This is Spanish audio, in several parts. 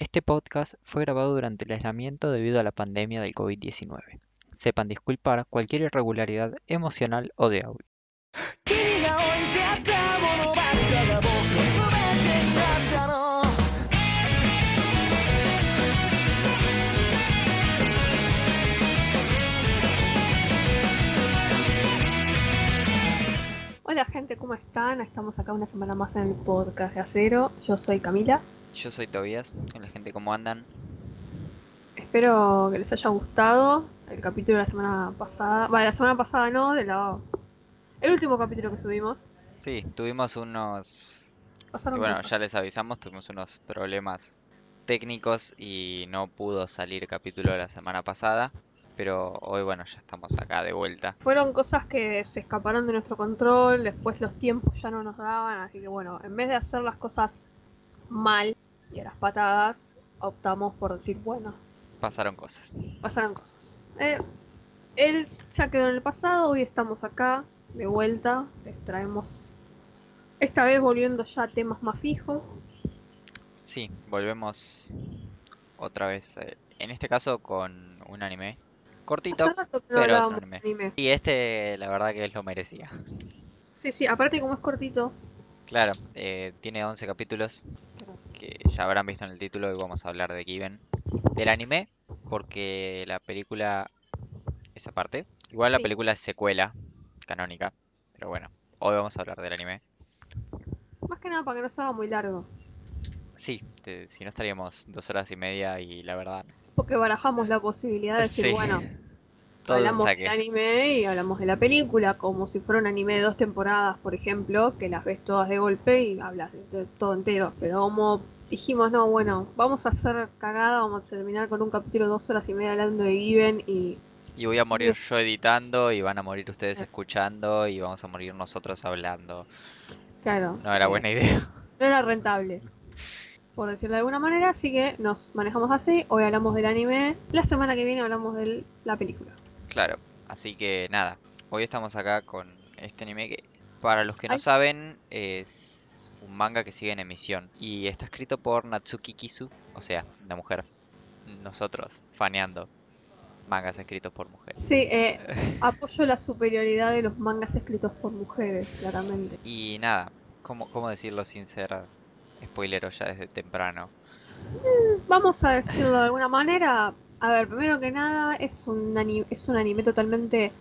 Este podcast fue grabado durante el aislamiento debido a la pandemia del COVID-19. Sepan disculpar cualquier irregularidad emocional o de audio. Hola gente, ¿cómo están? Estamos acá una semana más en el podcast de Acero. Yo soy Camila. Yo soy Tobías. Hola gente, ¿cómo andan? Espero que les haya gustado el capítulo de la semana pasada. Vale, la semana pasada no, de la... El último capítulo que subimos. Sí, tuvimos unos... Pasaron bueno, cosas. ya les avisamos, tuvimos unos problemas técnicos y no pudo salir capítulo la semana pasada. Pero hoy, bueno, ya estamos acá de vuelta. Fueron cosas que se escaparon de nuestro control, después los tiempos ya no nos daban, así que bueno, en vez de hacer las cosas mal y a las patadas, optamos por decir, bueno, Pasaron cosas. pasaron cosas. Eh, él ya quedó en el pasado, hoy estamos acá, de vuelta, les traemos, esta vez volviendo ya a temas más fijos. Sí, volvemos otra vez. eh, En este caso con un anime cortito. Rato pero es anime. Y este, la verdad que lo merecía. Sí, sí, aparte como es cortito, Claro, eh, tiene 11 capítulos que ya habrán visto en el título y vamos a hablar de Given. Del anime, porque la película es aparte. Igual la película es secuela canónica, pero bueno, hoy vamos a hablar del anime. más que nada para que no se haga muy largo. Sí, te- si no estaríamos dos horas y media y la verdad, Porque barajamos la posibilidad de decir, Sí. bueno, todo hablamos del anime y hablamos de la película, como si fuera un anime de dos temporadas, por ejemplo, que las ves todas de golpe y hablas de, de todo entero. Pero como dijimos, no, bueno, vamos a hacer cagada, vamos a terminar con un capítulo de dos horas y media hablando de Given y Y voy a morir yo editando y van a morir ustedes Sí. escuchando y vamos a morir nosotros hablando. claro, No era buena idea. no era rentable. Por decirlo de alguna manera, así que nos manejamos así. Hoy hablamos del anime, la semana que viene hablamos de la película. Claro, así que nada, hoy estamos acá con este anime que para los que no Ay. saben es un manga que sigue en emisión y está escrito por Natsuki Kisu, o sea, una mujer. Nosotros, faneando mangas escritos por mujeres. Sí, eh, apoyo la superioridad de los mangas escritos por mujeres, claramente. Y nada, ¿cómo, cómo decirlo sin ser spoilero ya desde temprano? Vamos a decirlo de alguna manera. A ver, primero que nada, es un anime, es un anime totalmente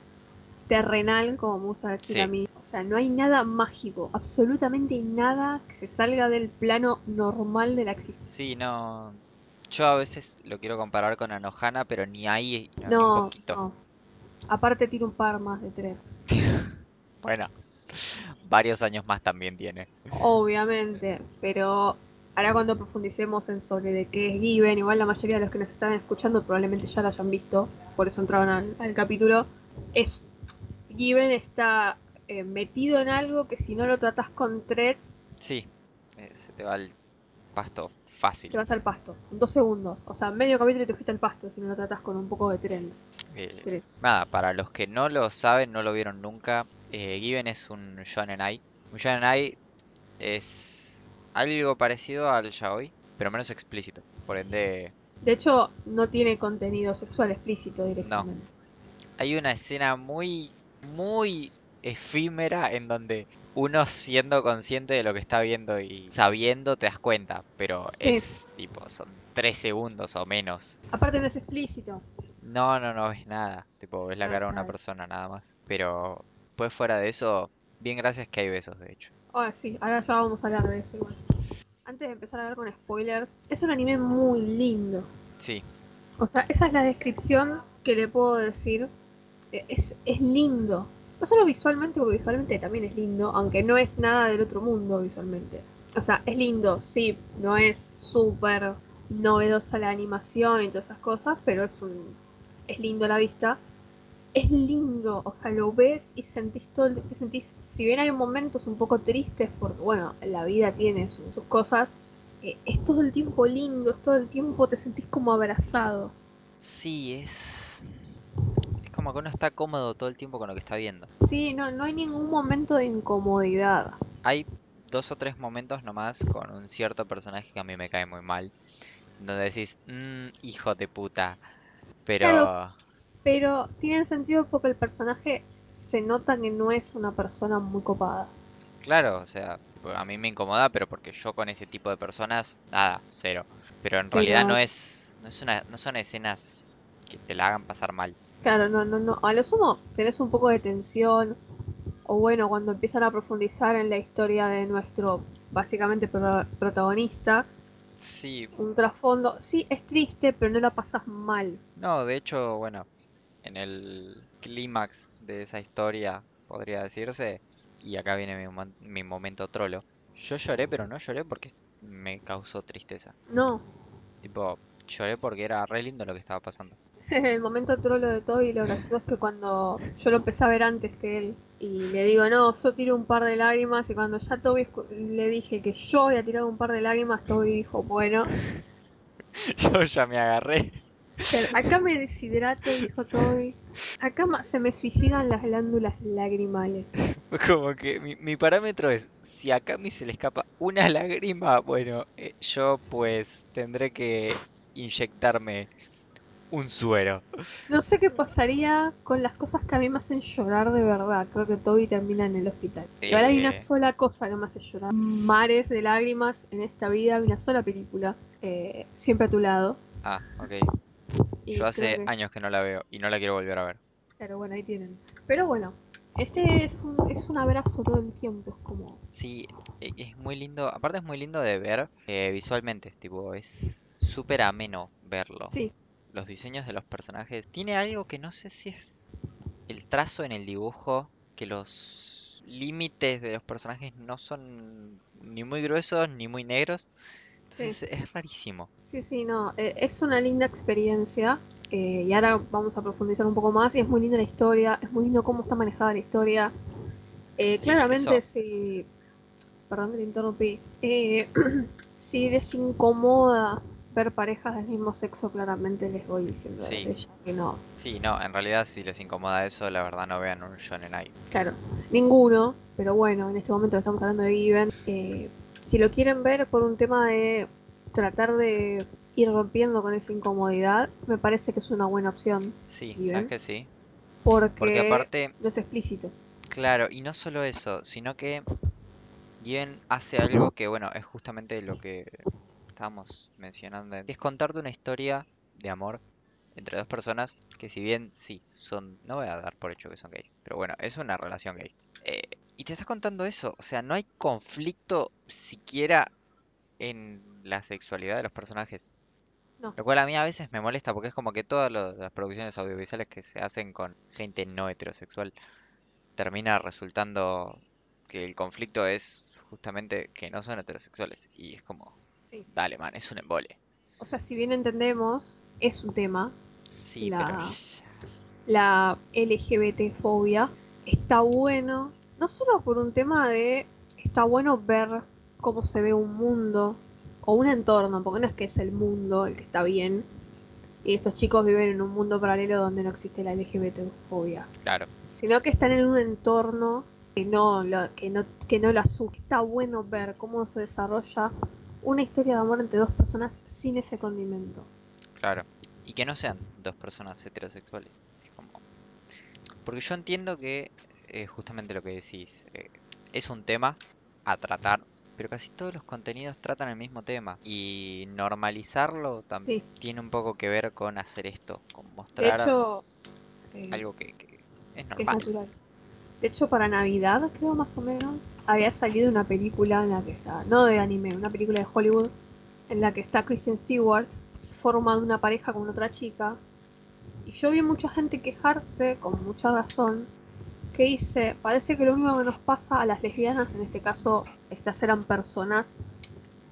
terrenal, como me gusta decir Sí. a mí. O sea, no hay nada mágico, absolutamente nada que se salga del plano normal de la existencia. Sí, no... Yo a veces lo quiero comparar con Anohana, pero ni ahí, ni un No, poquito. no. Aparte tiene un par más de tres. Bueno, varios años más también tiene. Obviamente, pero ahora cuando profundicemos en sobre de qué es Given, igual la mayoría de los que nos están escuchando probablemente ya lo hayan visto, por eso entraron al, al capítulo, es Given está eh, metido en algo que si no lo tratas con threads Sí, eh, se te va el pasto fácil. te vas al pasto, en dos segundos, o sea, medio capítulo y te fuiste al pasto si no lo tratas con un poco de trends. Eh, nada, para los que no lo saben, no lo vieron nunca, eh, Given es un shonen ai. Un shonen ai es algo parecido al yaoi, pero menos explícito. Por ende, De hecho, no tiene contenido sexual explícito directamente. hay una escena muy, muy efímera en donde uno siendo consciente de lo que está viendo y sabiendo te das cuenta, pero Sí. es tipo, son tres segundos o menos. Aparte no es explícito. No, no, no ves nada. Tipo, ves la No cara de una persona nada más. Pero, pues fuera de eso, bien gracias que hay besos, de hecho. Ah, sí, ahora ya vamos a hablar de eso igual. Antes de empezar a hablar con spoilers, es un anime muy lindo. Sí, O sea, esa es la descripción que le puedo decir. Eh, Es, es lindo. No solo visualmente, porque visualmente también es lindo, aunque no es nada del otro mundo visualmente. O sea, es lindo, sí, no es súper novedosa la animación y todas esas cosas, pero es un es lindo a la vista. Es lindo, o sea, lo ves y sentís todo, el- te sentís, si bien hay momentos un poco tristes, porque bueno, la vida tiene su- sus cosas, eh, es todo el tiempo lindo, es todo el tiempo te sentís como abrazado. sí, es... Es como que uno está cómodo todo el tiempo con lo que está viendo. Sí, no, no hay ningún momento de incomodidad. Hay dos o tres momentos nomás con un cierto personaje que a mí me cae muy mal. donde decís, "Mm, hijo de puta. Pero Claro. Pero tienen sentido porque el personaje se nota que no es una persona muy copada. claro, o sea, a mí me incomoda, pero porque yo con ese tipo de personas, nada, cero. Pero en realidad no es, no es una, no son escenas que te la hagan pasar mal. Claro, no, no, no. A lo sumo tenés un poco de tensión. O bueno, cuando empiezan a profundizar en la historia de nuestro, básicamente, pro- protagonista, Sí, un trasfondo. Sí, es triste, pero no la pasas mal. no, de hecho, bueno, en el clímax de esa historia, podría decirse, y acá viene mi, mi momento trolo. Yo lloré, pero no lloré porque me causó tristeza. No. Tipo, lloré porque era re lindo lo que estaba pasando. El momento trolo de Toby, lo gracioso es que cuando yo lo empecé a ver antes que él, y le digo, no, yo tiro un par de lágrimas, y cuando ya Toby le dije que yo había tirado un par de lágrimas, Toby dijo, bueno, Yo ya me agarré. Pero acá me deshidrato, dijo Toby, acá se me suicidan las glándulas lagrimales. Como que mi, mi parámetro es, si a Cami se le escapa una lágrima, bueno, eh, yo pues tendré que inyectarme un suero. No sé qué pasaría con las cosas que a mí me hacen llorar de verdad. Creo que Toby termina en el hospital. Igual hay una Eh. sola cosa que me hace llorar. Mares de lágrimas en esta vida, hay una sola película. eh, siempre a tu lado. Ah, ok. Yo hace que- años que no la veo y no la quiero volver a ver. Claro, bueno, ahí tienen. Pero bueno, este es un, es un abrazo todo el tiempo. Es como. Sí, e- es muy lindo, aparte es muy lindo de ver eh, visualmente, tipo, es súper ameno verlo. Sí, Los diseños de los personajes. Tiene algo que no sé si es el trazo en el dibujo, que los límites de los personajes no son ni muy gruesos ni muy negros. Entonces es rarísimo. sí, sí, no. eh, es una linda experiencia. eh, y ahora vamos a profundizar un poco más. Y es muy linda la historia. Es muy lindo cómo está manejada la historia. Eh, Sí, claramente, eso. si. Perdón que te interrumpí. Eh, si desincomoda ver parejas del mismo sexo, claramente les voy diciendo Sí. que no. Sí, no, en realidad si les incomoda eso, la verdad no vean un Shonen Ai. Claro, ninguno, pero bueno, en este momento estamos hablando de Given. Si lo quieren ver por un tema de tratar de ir rompiendo con esa incomodidad, me parece que es una buena opción, Sí. ¿sabes que sí? porque, Porque aparte, no es explícito. claro, y no solo eso, sino que Given hace algo que, bueno, es justamente lo que estábamos mencionando. Es contarte una historia de amor entre dos personas que si bien sí, son, no voy a dar por hecho que son gays, pero bueno, es una relación gay. Y te estás contando eso, o sea, no hay conflicto siquiera en la sexualidad de los personajes. No. Lo cual a mí a veces me molesta porque es como que todas las producciones audiovisuales que se hacen con gente no heterosexual termina resultando que el conflicto es justamente que no son heterosexuales. Y es como, Sí. dale, man, es un embole. O sea, si bien entendemos, es un tema, Sí, La- pero la LGBT-fobia, está bueno, no solo por un tema de, está bueno ver cómo se ve un mundo o un entorno, porque no es que es el mundo el que está bien, y estos chicos viven en un mundo paralelo donde no existe la LGBT-fobia, claro, sino que están en un entorno que no, la- que no, que no la sufre. Está bueno ver cómo se desarrolla una historia de amor entre dos personas sin ese condimento. claro. Y que no sean dos personas heterosexuales. Es como... Porque yo entiendo que eh, justamente lo que decís, eh, es un tema a tratar, pero casi todos los contenidos tratan el mismo tema. Y normalizarlo también Sí. tiene un poco que ver con hacer esto, con mostrar hecho, eh, algo que, que es normal. De hecho, para Navidad, creo más o menos, había salido una película en la que está, no de anime, una película de Hollywood, en la que está Kristen Stewart, formando una pareja con otra chica. Y yo vi mucha gente quejarse, con mucha razón, que dice, parece que lo único que nos pasa a las lesbianas, en este caso, estas eran personas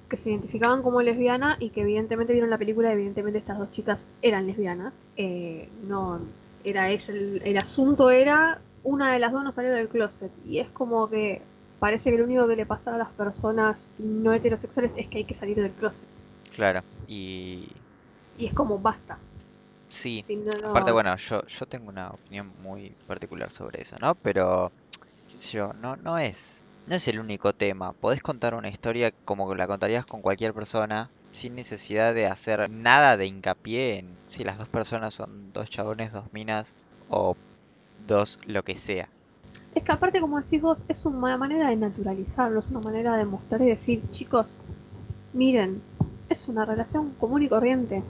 que se identificaban como lesbianas y que evidentemente vieron la película y evidentemente estas dos chicas eran lesbianas. Eh, no, era ese el, el asunto era una de las dos no salió del closet y es como que parece que lo único que le pasa a las personas no heterosexuales es que hay que salir del closet Claro. Y y es como basta. Sí, Si no, no- aparte, bueno, yo, yo tengo una opinión muy particular sobre eso, ¿no? Pero, qué sé yo, no, no es, no es el único tema. Podés contar una historia como la contarías con cualquier persona sin necesidad de hacer nada de hincapié en si las dos personas son dos chabones, dos minas o dos lo que sea. Es que aparte, como decís vos, es una manera de naturalizarlo, es una manera de mostrar y decir, chicos, miren, es una relación común y corriente.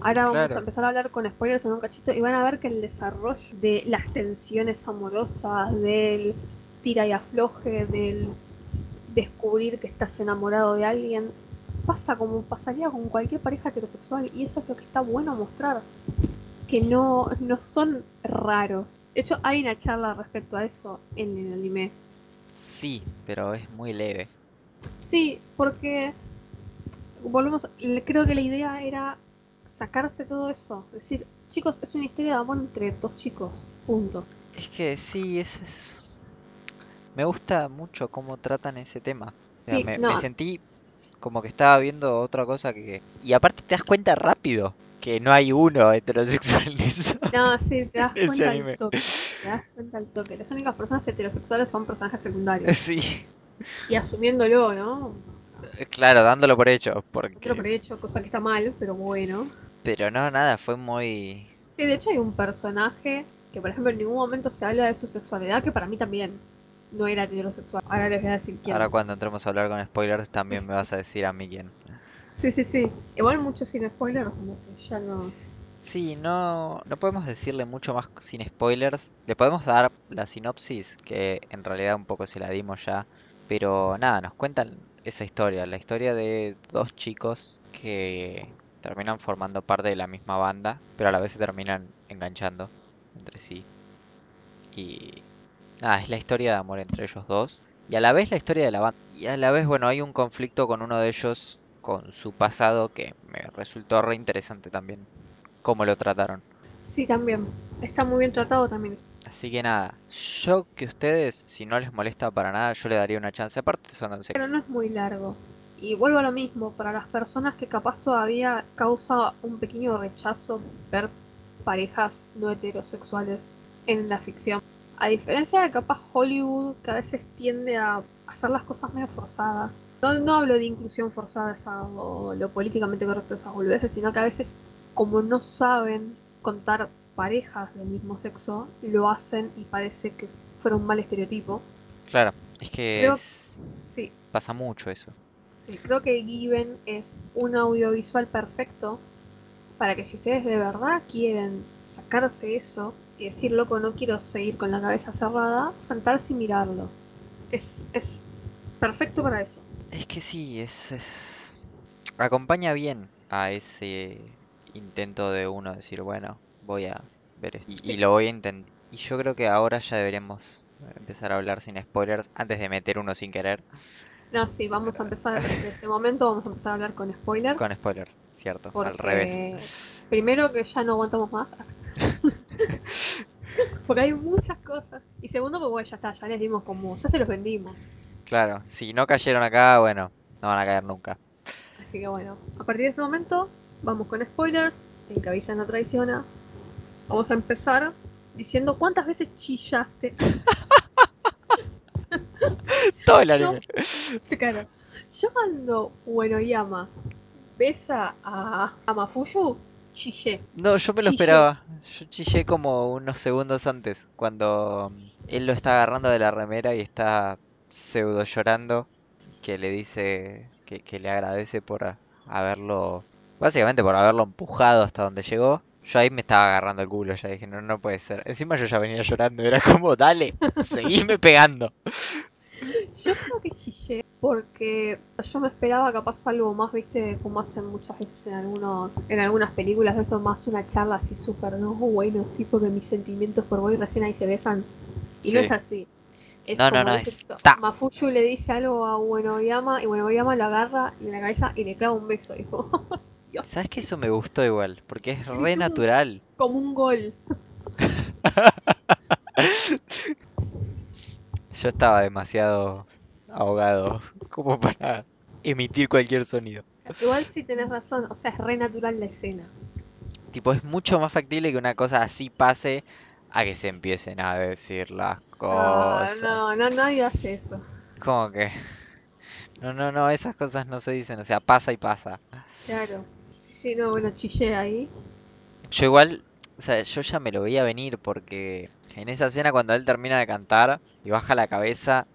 Ahora vamos Claro. a empezar a hablar con spoilers en un cachito y van a ver que el desarrollo de las tensiones amorosas, del tira y afloje, del descubrir que estás enamorado de alguien, pasa como pasaría con cualquier pareja heterosexual y eso es lo que está bueno mostrar. Que no, no son raros. De hecho, hay una charla respecto a eso en el anime. Sí, pero es muy leve. Sí, porque volvemos, creo que la idea era sacarse todo eso, decir, chicos, es una historia de amor entre dos chicos, punto. Es que sí, es, es- Me gusta mucho cómo tratan ese tema. O sea, Sí, me, no. me sentí como que estaba viendo otra cosa que... Y aparte te das cuenta rápido que no hay uno heterosexual en eso. No, sí, te das cuenta al toque, te das cuenta al toque. Las únicas personas heterosexuales son personajes secundarios. Sí, Y asumiéndolo, ¿no? claro, dándolo por hecho, Otro por porque... hecho, cosa que está mal, pero bueno. Pero no, nada, fue muy... Sí, de hecho hay un personaje que, por ejemplo, en ningún momento se habla de su sexualidad, que para mí también no era heterosexual. Ahora les voy a decir quién. Ahora cuando entremos a hablar con spoilers también Sí, me sí. vas a decir a mí quién. Sí, sí, sí. Igual mucho sin spoilers, como que ya no... Sí, no, no podemos decirle mucho más sin spoilers. Le podemos dar la sinopsis, que en realidad un poco se la dimos ya. Pero nada, nos cuentan esa historia, la historia de dos chicos que terminan formando parte de la misma banda, pero a la vez se terminan enganchando entre sí. Y nada, es la historia de amor entre ellos dos. Y a la vez la historia de la banda. Y a la vez, bueno, hay un conflicto con uno de ellos, con su pasado, que me resultó re interesante también cómo lo trataron. Sí, también. Está muy bien tratado también. Así que nada, yo que ustedes, si no les molesta para nada, yo le daría una chance. Aparte son 11. Pero no es muy largo. Y vuelvo a lo mismo, para las personas que capaz todavía causa un pequeño rechazo ver parejas no heterosexuales en la ficción. A diferencia de capaz Hollywood, que a veces tiende a hacer las cosas medio forzadas. No, no hablo de inclusión forzada esa, o lo políticamente correcto de esas boludeces, sino que a veces, como no saben contar parejas del mismo sexo, lo hacen y parece que fuera un mal estereotipo. Claro, es que Creo- es- Sí, pasa mucho eso. Sí, creo que Given es un audiovisual perfecto para que si ustedes de verdad quieren sacarse eso y decir, loco, no quiero seguir con la cabeza cerrada, sentarse y mirarlo. Es, es perfecto para eso. Es que sí, es, es- acompaña bien a ese intento de uno decir, bueno, voy a ver esto. Y, lo voy a intentar. Y yo creo que ahora ya deberíamos empezar a hablar sin spoilers antes de meter uno sin querer. No, sí, vamos a empezar desde este momento, vamos a empezar a hablar con spoilers. Con spoilers, cierto, al revés. primero que ya no aguantamos más. porque hay muchas cosas. Y segundo, porque bueno, ya está, ya les dimos como, ya se los vendimos. Claro, si no cayeron acá, bueno, no van a caer nunca. Así que bueno, a partir de este momento vamos con spoilers, el que avisa no traiciona. Vamos a empezar diciendo cuántas veces chillaste. Todo el Yo- anime. Claro, yo cuando Uenoyama besa a, a Mafuyu, chillé. No, yo me lo Chillé. esperaba. Yo chillé como unos segundos antes, cuando mm, él lo está agarrando de la remera y está pseudo llorando, que le dice que, que le agradece por haberlo, básicamente por haberlo empujado hasta donde llegó. Yo ahí me estaba agarrando el culo, ya dije, no, no puede ser. Encima yo ya venía llorando, era como, dale, seguime pegando. Yo creo que chillé porque yo me esperaba capaz algo más, viste, como hacen muchas veces en algunos, en algunas películas, eso más una charla así súper, no, bueno, sí, porque mis sentimientos por vos y recién ahí se besan. Y no es así. Es No, no, como no, dice es esto. Mafuyu le dice algo a Uenoyama y Uenoyama lo agarra en la cabeza y le clava un beso. Dijo, Dios, ¿Sabes que eso me gustó igual? Porque es re natural. como un gol. Yo estaba demasiado ahogado como para emitir cualquier sonido. Igual sí tenés razón, o sea, es re natural la escena. Tipo, es mucho más factible que una cosa así pase a que se empiecen a decir las cosas. no, no, nadie hace eso. Como que No, no, no, esas cosas no se dicen, o sea, pasa y pasa. Claro. Sí, sí, no, bueno, chillé ahí. Yo igual, o sea, yo ya me lo veía venir porque en esa escena cuando él termina de cantar y baja la cabeza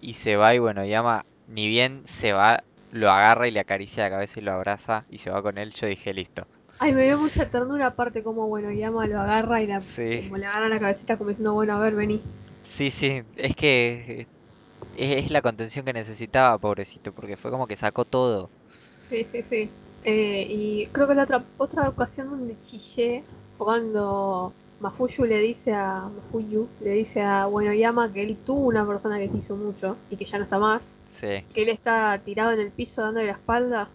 y se va y bueno, llama, ni bien se va, lo agarra y le acaricia la cabeza y lo abraza y se va con él, yo dije, listo. Ay, me dio mucha ternura aparte como, bueno, Yama lo agarra y la, Sí. como le agarra la cabecita como diciendo, bueno, a ver, vení. Sí, sí, es que es, es la contención que necesitaba, pobrecito, porque fue como que sacó todo. Sí, sí, sí. Eh, y creo que la otra, otra ocasión donde chillé fue cuando Mafuyu le dice a Mafuyu, le dice a bueno Yama que él tuvo una persona que quiso mucho y que ya no está más, Sí. que él está tirado en el piso dándole la espalda.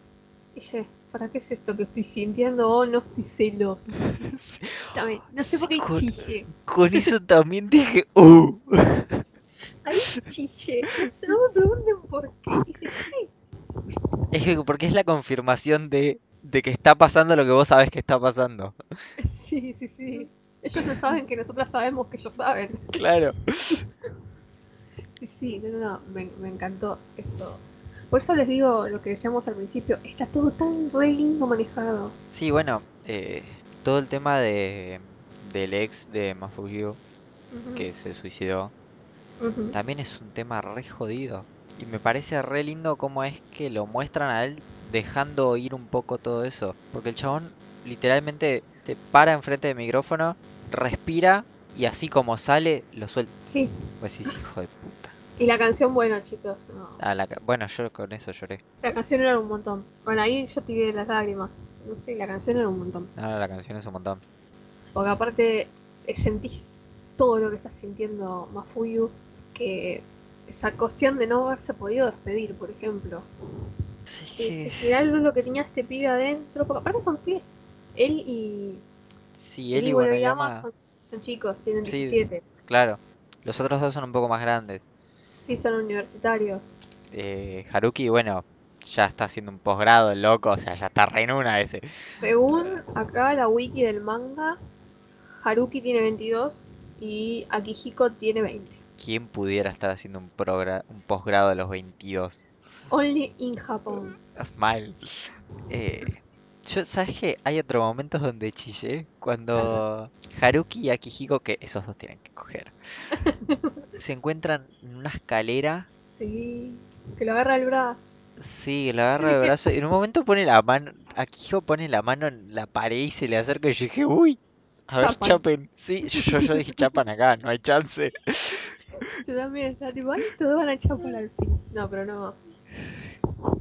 Y dice, ¿para qué es esto que estoy sintiendo? Oh, no estoy celoso. También, no sé por qué Con- chillé. Con eso también dije, ¡uh! Ahí chillé. O sea, no me pregunten por qué. Dice, ¿qué? Es que porque es la confirmación de, de que está pasando lo que vos sabés que está pasando. Sí, sí, sí. Ellos no saben que nosotras sabemos que ellos saben. Claro. Sí, sí, no, no, no, me, me encantó eso. Por eso les digo lo que decíamos al principio, está todo tan re lindo manejado. Sí, bueno, eh, todo el tema de del ex de Ujú, que se suicidó también es un tema re jodido. Y me parece re lindo cómo es que lo muestran a él dejando ir un poco todo eso. Porque el chabón literalmente te para enfrente del micrófono, respira y así como sale, lo suelta. Sí, Pues sí, hijo de puta. y la canción, bueno, chicos, no. Ah, la bueno, yo con eso lloré. La canción era un montón. Bueno, ahí yo tiré las lágrimas. No sé, la canción era un montón. No, la canción es un montón. Porque aparte sentís todo lo que está sintiendo Mafuyu, que esa cuestión de no haberse podido despedir, por ejemplo. Sí, Que, algo lo que tenía este pibe adentro, porque aparte son pibes. Él y, Sí, él y Guanayama, son, son chicos, tienen Sí. 17. claro. Los otros dos son un poco más grandes. Sí, son universitarios. Eh, Haruki, bueno, ya está haciendo un posgrado, el loco, o sea, ya está re en una ese. Según acá la wiki del manga, Haruki tiene 22 y Akihiko tiene 20. ¿Quién pudiera estar haciendo un, un posgrado a los 22? Only in Japan. Mal. Eh, yo, ¿sabes qué? Hay otros momentos donde chillé cuando Haruki y Akihiko, que esos dos tienen que coger, se encuentran en una escalera. Sí, que lo agarra el brazo. Sí, la agarra de brazo y en un momento pone la mano, Akihiko pone la mano en la pared y se le acerca y yo dije, uy, a ver, chapen. Sí, yo, yo dije, chapan acá, no hay chance. Yo también estaba tipo, ay, todos van a chapar al fin. No, pero no.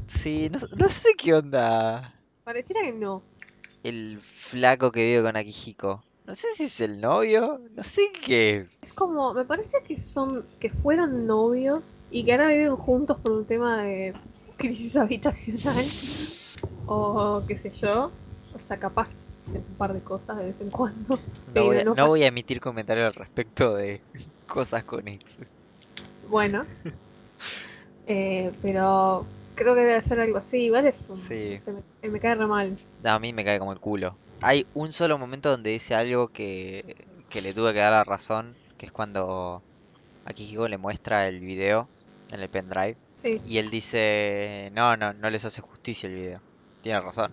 Sí, no, no sé qué onda Pareciera que no. el flaco que vive con Akihiko. No sé si es el novio, no sé qué es. Es como, me parece que son, que fueron novios y que ahora viven juntos por un tema de crisis habitacional. O qué sé yo. O sea, capaz hacen un par de cosas de vez en cuando. No Pero voy a, no no voy a emitir comentarios al respecto de cosas con ex. Bueno. Eh, pero creo que debe ser algo así. Igual es un. Sí. no sé, me, me cae re mal. No, a mí me cae como el culo. Hay un solo momento donde dice algo que, que le tuve que dar la razón, que es cuando Akihiko le muestra el video en el pendrive Sí, y él dice, no, no, no les hace justicia el video. Tiene razón.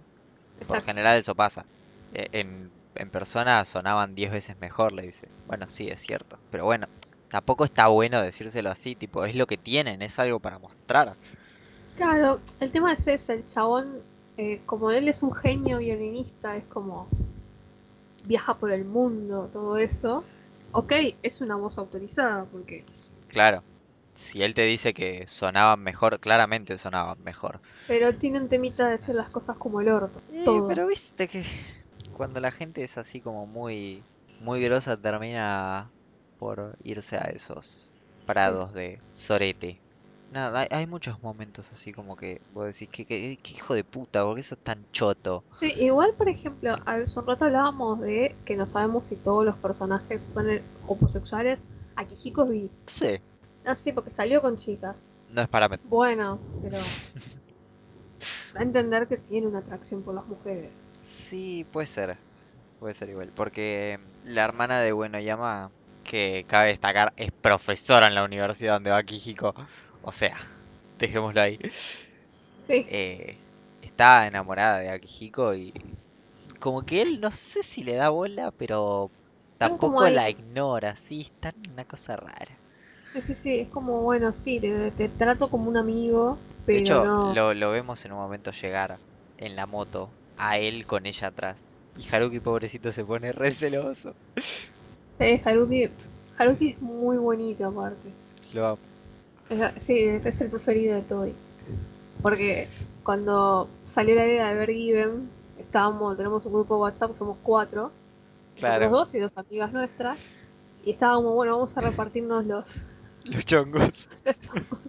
Por general eso pasa. E- En, en persona sonaban 10 veces mejor, le dice. Bueno, sí, es cierto. Pero bueno, tampoco está bueno decírselo así, tipo, es lo que tienen, es algo para mostrar. Claro, el tema es ese, el chabón, eh, como él es un genio violinista, es como viaja por el mundo, todo eso. Ok, es una voz autorizada, porque Claro. Si él te dice que sonaban mejor, claramente sonaban mejor. pero tienen temita de hacer las cosas como el orto, Eh, todo. pero viste que cuando la gente es así como muy, muy grosa termina por irse a esos prados de sorete. Nada, hay, hay muchos momentos así como que vos decís que, que, que hijo de puta, porque eso es tan choto. Sí, igual, por ejemplo, hace un rato hablábamos de que no sabemos si todos los personajes son eh, homosexuales. Es bi. No sé, Ah, sí, porque salió con chicas. no es para Bueno, pero da a entender que tiene una atracción por las mujeres. Sí, puede ser. Puede ser igual. Porque la hermana de Buenoyama, que cabe destacar, es profesora en la universidad donde va Kijiko. O sea, dejémoslo ahí. Sí. eh, está enamorada de Akihiko y como que él no sé si le da bola, pero tampoco la ignora, sí, está en una cosa rara. Sí, sí, sí, es como, bueno, sí, te, te trato como un amigo, De pero hecho, no. lo, lo vemos en un momento llegar en la moto, a él con ella atrás. Y Haruki, pobrecito, se pone re celoso. Eh, Haruki, Haruki es muy bonito aparte. Lo amo. Es- sí, es, el preferido de Toy. Porque cuando salió la idea de ver Given, estábamos, tenemos un grupo de WhatsApp, somos cuatro, Claro. nosotros dos y dos amigas nuestras, y estábamos, bueno, vamos a repartirnos los, Los chongos. los chongos.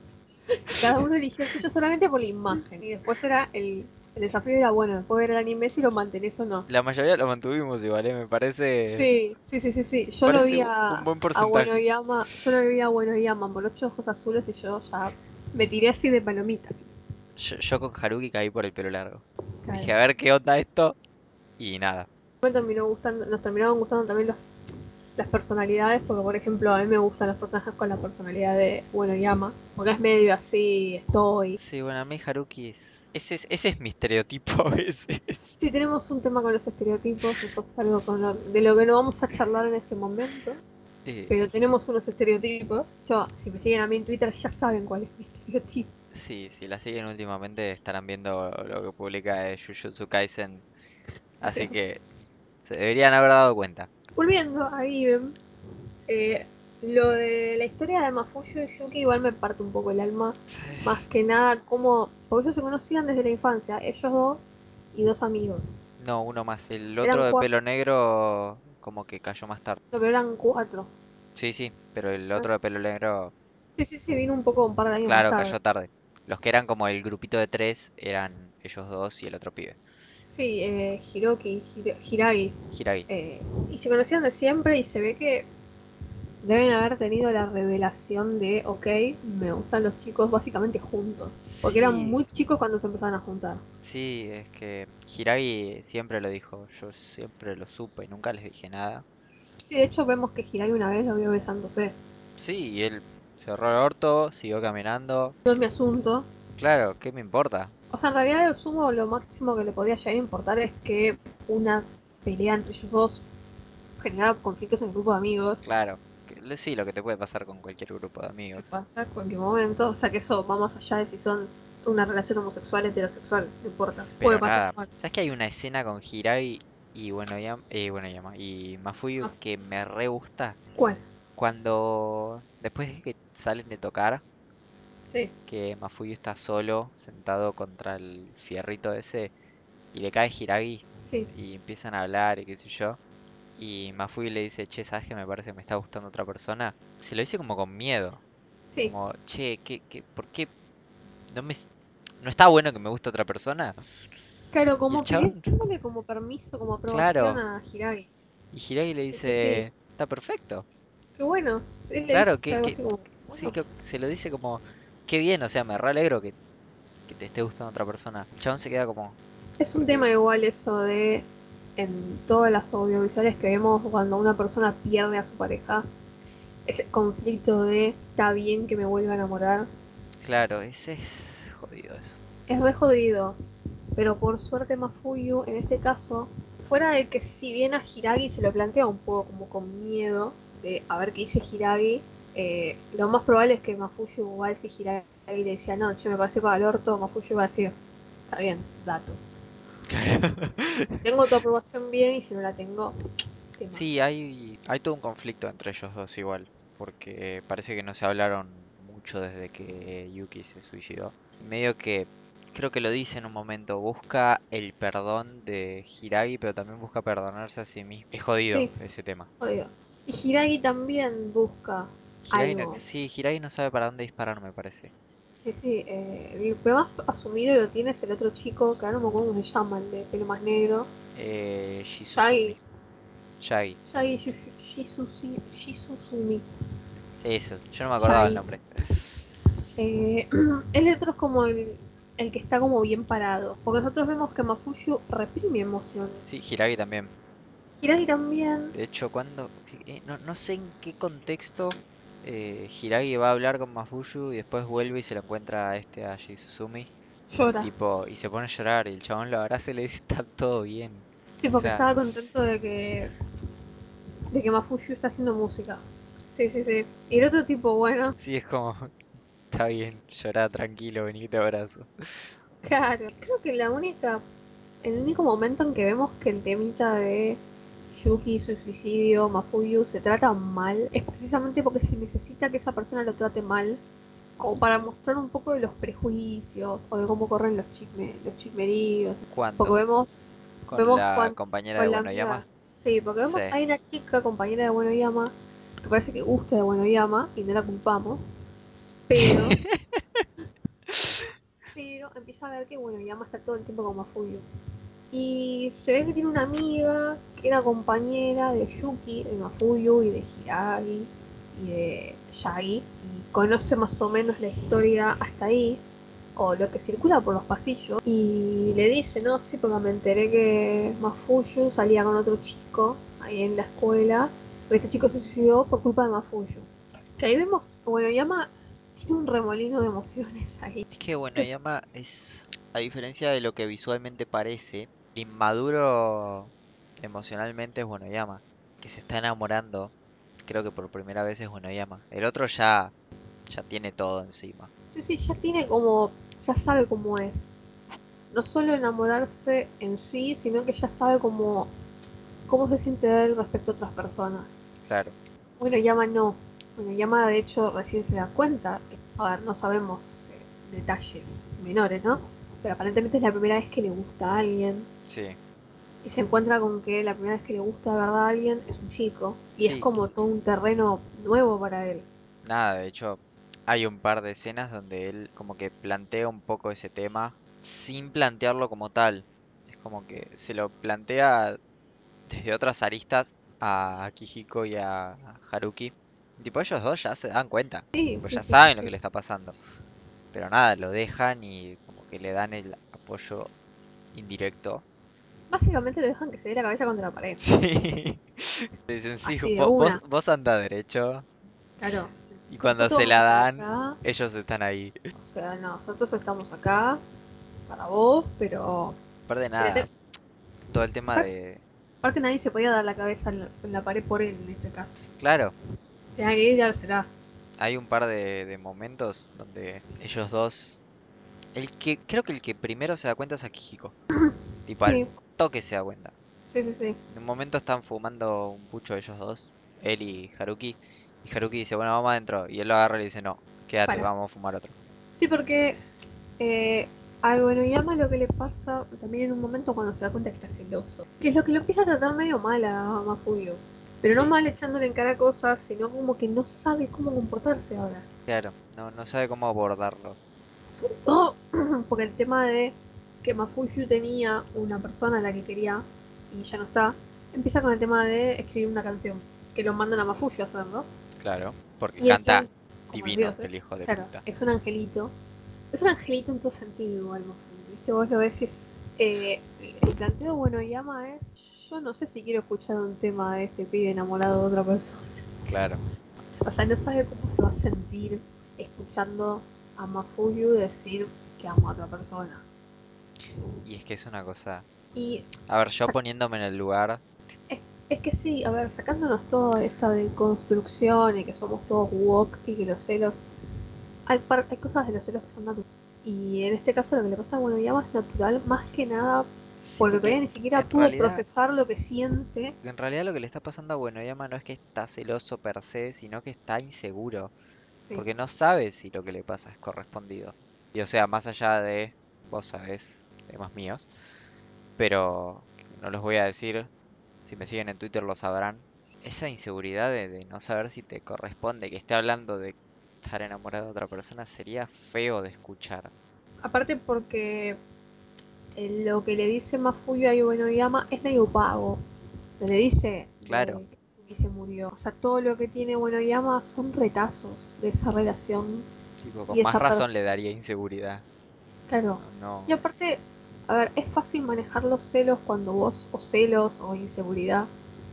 Cada uno eligió el suyo solamente por la imagen, y después era el, el desafío era, bueno, después ver el anime si lo mantenés o no. La mayoría lo mantuvimos igual, ¿eh? Me parece. Sí, sí, sí, sí, sí. Yo lo vi a, un buen a porcentaje. Buenoyama, yo lo vi a Buenoyama con los ojos azules y yo ya me tiré así de palomita. Yo, yo con Haruki caí por el pelo largo. Claro. Dije, a ver qué onda esto. Y nada. Me terminó gustando, nos terminaron gustando también los, las personalidades, porque por ejemplo a mí me gustan los personajes con la personalidad de Buenoyama, porque es medio así, estoy. Sí, bueno, a mí Haruki es. Ese es, ese es mi estereotipo a veces. Sí, tenemos un tema con los estereotipos, eso es algo con lo- de lo que no vamos a charlar en este momento, Eh, pero tenemos unos estereotipos. Yo, si me siguen a mí en Twitter ya saben cuál es mi estereotipo. Sí, si la siguen últimamente estarán viendo lo que publica de Jujutsu Kaisen. Así que se deberían haber dado cuenta. Volviendo a Given, eh, lo de la historia de Mafuyo y Yuki igual me parte un poco el alma. Más que nada, como. Porque ellos se conocían desde la infancia, ellos dos y dos amigos. No, uno más. El Eran otro de cuatro. pelo negro como que cayó más tarde. No, pero eran cuatro. Sí, sí, pero el otro de pelo negro, Sí, sí, sí, vino un poco un par de años claro, más cayó tarde. tarde. Los que eran como el grupito de tres eran ellos dos y el otro pibe. Sí, eh, Hiroki, Hiro- Hiragi. Hiragi. eh, y se conocían de siempre y se ve que deben haber tenido la revelación de, ok, me gustan los chicos básicamente juntos. Porque eran muy chicos cuando se empezaban a juntar. Sí, es que Hiragi siempre lo dijo. Yo siempre lo supe y nunca les dije nada. Sí, de hecho vemos que Hiragi una vez lo vio besándose. Sí, y él cerró el orto, siguió caminando. No es mi asunto. Claro, ¿qué me importa? O sea, en realidad lo sumo, lo máximo que le podía llegar a importar es que una pelea entre ellos dos generara conflictos en el grupo de amigos. Claro, que- sí, lo que te puede pasar con cualquier grupo de amigos. pasa en cualquier momento. O sea, que eso va más allá de si son una relación homosexual, heterosexual, no importa. Pero Puede pasar. nada, igual. ¿sabes que hay una escena con Hiragi y bueno, ya, eh, bueno, llama y Mafuyu Ah. que me re gusta? ¿Cuál? Cuando después de que salen de tocar, Sí. que Mafuyu está solo, sentado contra el fierrito ese, y le cae Hiragi Sí. y empiezan a hablar y qué sé yo. Y Mafuyu le dice, che, ¿sabes que me parece que me está gustando otra persona? Se lo dice como con miedo. Sí. Como, che, ¿qué, qué, ¿por qué no me... ¿No está bueno que me guste otra persona? Claro, como pidiéndole como permiso, como Claro. aprobación a Hiragi. Y Hiragi le Sí, sí, dice, está perfecto. Qué bueno. Claro, que- Sí, bueno, que se lo dice como, qué bien, o sea, me re alegro que, que te esté gustando otra persona. El chabón se queda como, Es un tema igual eso de en todas las audiovisuales que vemos cuando una persona pierde a su pareja. Ese conflicto de está bien que me vuelva a enamorar. claro, ese es jodido eso. Es re jodido. Pero por suerte Mafuyu, en este caso, fuera de que si bien a Hiragi se lo plantea un poco como con miedo de a ver qué dice Hiragi, eh, lo más probable es que Mafuyu igual si Hiragi le decía no, che me pasé para el orto, Mafuyu va a decir, está bien, dato. Claro. Tengo tu aprobación bien y si no la tengo. Sí, hay, hay todo un conflicto entre ellos dos igual, porque parece que no se hablaron mucho desde que Yuki se suicidó. Medio que, creo que lo dice en un momento, busca el perdón de Hiragi, pero también busca perdonarse a sí mismo. Es jodido Sí. ese tema. Jodido. Y Hiragi también busca Hiragi no- sí, Hiragi no sabe para dónde disparar, me parece. Sí, sí, eh, el más asumido lo tiene es el otro chico, que ahora no me acuerdo cómo se llama, el de pelo más negro. Eh. Shizuzumi. Shaggy. Shaggy Shizuzi- Shizuzumi. Sí, eso. Yo no me acordaba el nombre. Eh, el otro es como el, el que está como bien parado. Porque nosotros vemos que Mafuyu reprime emociones. Sí, Hiragi también. Hiragi también. De hecho, cuando... eh, No, no sé en qué contexto eh, Hiragi va a hablar con Mafuyu y después vuelve y se lo encuentra a este a Shizuzumi. Llora. Tipo, y se pone a llorar y el chabón lo abraza y le dice está todo bien. Sí, o porque sea- estaba contento de que. de que Mafuyu está haciendo música. Sí, sí, sí. Y el otro tipo, bueno, Sí, es como, está bien, llorá tranquilo, vení que te abrazo. claro. Creo que la única. El único momento en que vemos que el temita de Yuki y su suicidio, Mafuyu, se trata mal, es precisamente porque se necesita que esa persona lo trate mal. Como para mostrar un poco de los prejuicios o de cómo corren los, chisme, los chismeríos. Porque ¿Cuándo? vemos Con vemos la compañera con de Buenoyama. Sí, porque vemos, Sí. hay una chica compañera de Buenoyama que parece que gusta de Buenoyama y no la culpamos. Pero. pero empieza a ver que Buenoyama está todo el tiempo con Mafuyu. Y se ve que tiene una amiga que era compañera de Yuki, de Mafuyu y de Hiragi y de Yagi. Y conoce más o menos la historia hasta ahí o lo que circula por los pasillos y le dice, no, sí, porque me enteré que Mafuyu salía con otro chico ahí en la escuela, porque este chico se suicidó por culpa de Mafuyu. Que ahí vemos, bueno, Yama tiene un remolino de emociones ahí. Es que Buenoyama es, a diferencia de lo que visualmente parece, inmaduro emocionalmente es Buenoyama, que se está enamorando, creo que por primera vez es Buenoyama. El otro ya, ya tiene todo encima. Sí, sí, ya tiene como, ya sabe cómo es. No solo enamorarse en sí, sino que ya sabe cómo, cómo se siente él respecto a otras personas. Claro, Bueno, Yama no. Bueno, Yama de hecho recién se da cuenta. A ver, no sabemos eh, detalles menores, ¿no? Pero aparentemente es la primera vez que le gusta a alguien. sí. Y se encuentra con que la primera vez que le gusta de verdad a alguien es un chico. Y Sí. es como todo un terreno nuevo para él. Nada, de hecho, hay un par de escenas donde él como que plantea un poco ese tema sin plantearlo como tal. Es como que se lo plantea desde otras aristas a Akihiko y a Haruki. Tipo, ellos dos ya se dan cuenta, Sí, pues sí, ya saben lo que le está pasando. Pero nada, lo dejan y que le dan el apoyo indirecto. Básicamente lo dejan que se dé la cabeza contra la pared. Sí. Le dicen, sí, Así vos, vos, anda derecho. Claro. Y cuando Nosotros se la dan, acá, ellos están ahí. o sea, no, nosotros estamos acá para vos, pero Aparte nada, te- todo el tema de... aparte nadie se podía dar la cabeza en la, en la pared por él en este caso. Claro, Tenía que ir y dársela. hay un par de, de momentos donde ellos dos... El que, creo que el que primero se da cuenta es Akihiko. Tipo, Sí, al toque se da cuenta. sí, sí, sí. En un momento están fumando un pucho ellos dos, él y Haruki. Y Haruki dice, bueno, vamos adentro. Y él lo agarra y le dice, no, quédate, Para. vamos a fumar otro. Sí, porque eh, a Llama lo que le pasa también en un momento cuando se da cuenta que está celoso. Que es lo que lo empieza a tratar medio mal a Mafuyo. Pero no mal echándole en cara cosas, sino como que no sabe cómo comportarse ahora. Claro, no, no sabe cómo abordarlo. Sobre todo porque el tema de que Mafuyu tenía una persona a la que quería y ya no está, empieza con el tema de escribir una canción. Que lo mandan a Mafuyu a hacer, ¿no? Claro, porque Y canta divino dioses, el hijo de Claro, puta. es un angelito. Es un angelito en todo sentido igual, Mafuyu, ¿viste? Vos lo ves y es... eh, el planteo bueno llama es... Yo no sé si quiero escuchar un tema de este pibe enamorado de otra persona. Claro. O sea, no sabe cómo se va a sentir escuchando a Mafuyu decir que amo a otra persona. Y es que es una cosa... Y A ver, yo poniéndome en el lugar... es que sí, a ver, sacándonos toda esta de construcción y que somos todos woke y que los celos... Hay, par- hay cosas de los celos que son naturales. Y en este caso lo que le pasa a Bueno Llama es natural más que nada sí, porque porque ella ni siquiera pudo realidad- procesar lo que siente. En realidad lo que le está pasando a Buenoyama no es que está celoso per se, sino que está inseguro. Sí. Porque no sabe si lo que le pasa es correspondido. Y o sea, más allá de, vos sabés, temas míos, pero no los voy a decir, si me siguen en Twitter lo sabrán. Esa inseguridad de, de no saber si te corresponde, que esté hablando de estar enamorado de otra persona, sería feo de escuchar. Aparte porque eh, lo que le dice Mafuyu a Bueno Llama es medio pago. Le dice Claro. eh, Sumi se murió. O sea, todo lo que tiene Bueno Llama son retazos de esa relación. Tipo, con Y más esa razón le daría inseguridad. Claro. No, Y aparte, a ver, es fácil manejar los celos cuando vos, o celos, o inseguridad,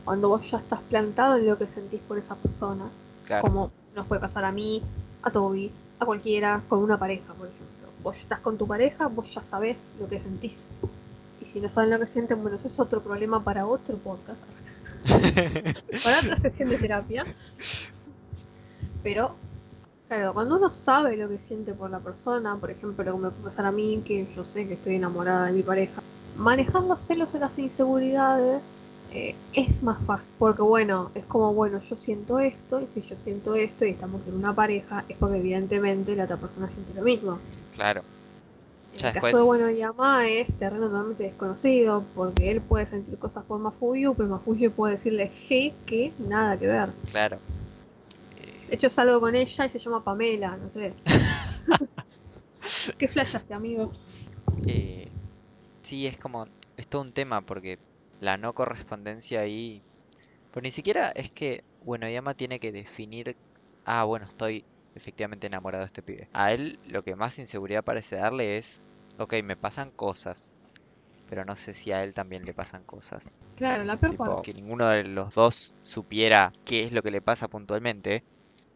cuando vos ya estás plantado en lo que sentís por esa persona. claro, Como Nos puede pasar a mí, a Toby, a cualquiera, con una pareja, por ejemplo. Vos estás con tu pareja, vos ya sabés lo que sentís. Y si no saben lo que sienten, bueno, eso es otro problema para otro podcast. Para otra sesión de terapia. Pero, claro, cuando uno sabe lo que siente por la persona, por ejemplo, lo que me puede pasar a mí, que yo sé que estoy enamorada de mi pareja, manejar los celos y las inseguridades eh, es más fácil. Porque, bueno, es como, bueno, yo siento esto, y si yo siento esto y estamos en una pareja, es porque evidentemente la otra persona siente lo mismo. Claro. Ya el caso de Bueno Yama es terreno totalmente desconocido, porque él puede sentir cosas por Mafuyu, pero Mafuyu puede decirle G que nada que ver. Claro. Eh, De hecho, salgo con ella y se llama Pamela, no sé. ¿Qué flashaste, amigo? Eh, sí, es como, es todo un tema porque la no correspondencia ahí, pues ni siquiera es que, bueno, Yama tiene que definir, ah, bueno, estoy efectivamente enamorado de este pibe. A él lo que más inseguridad parece darle es, ok, me pasan cosas, pero no sé si a él también le pasan cosas. Claro, la peor Tipo, que ninguno de los dos supiera qué es lo que le pasa puntualmente.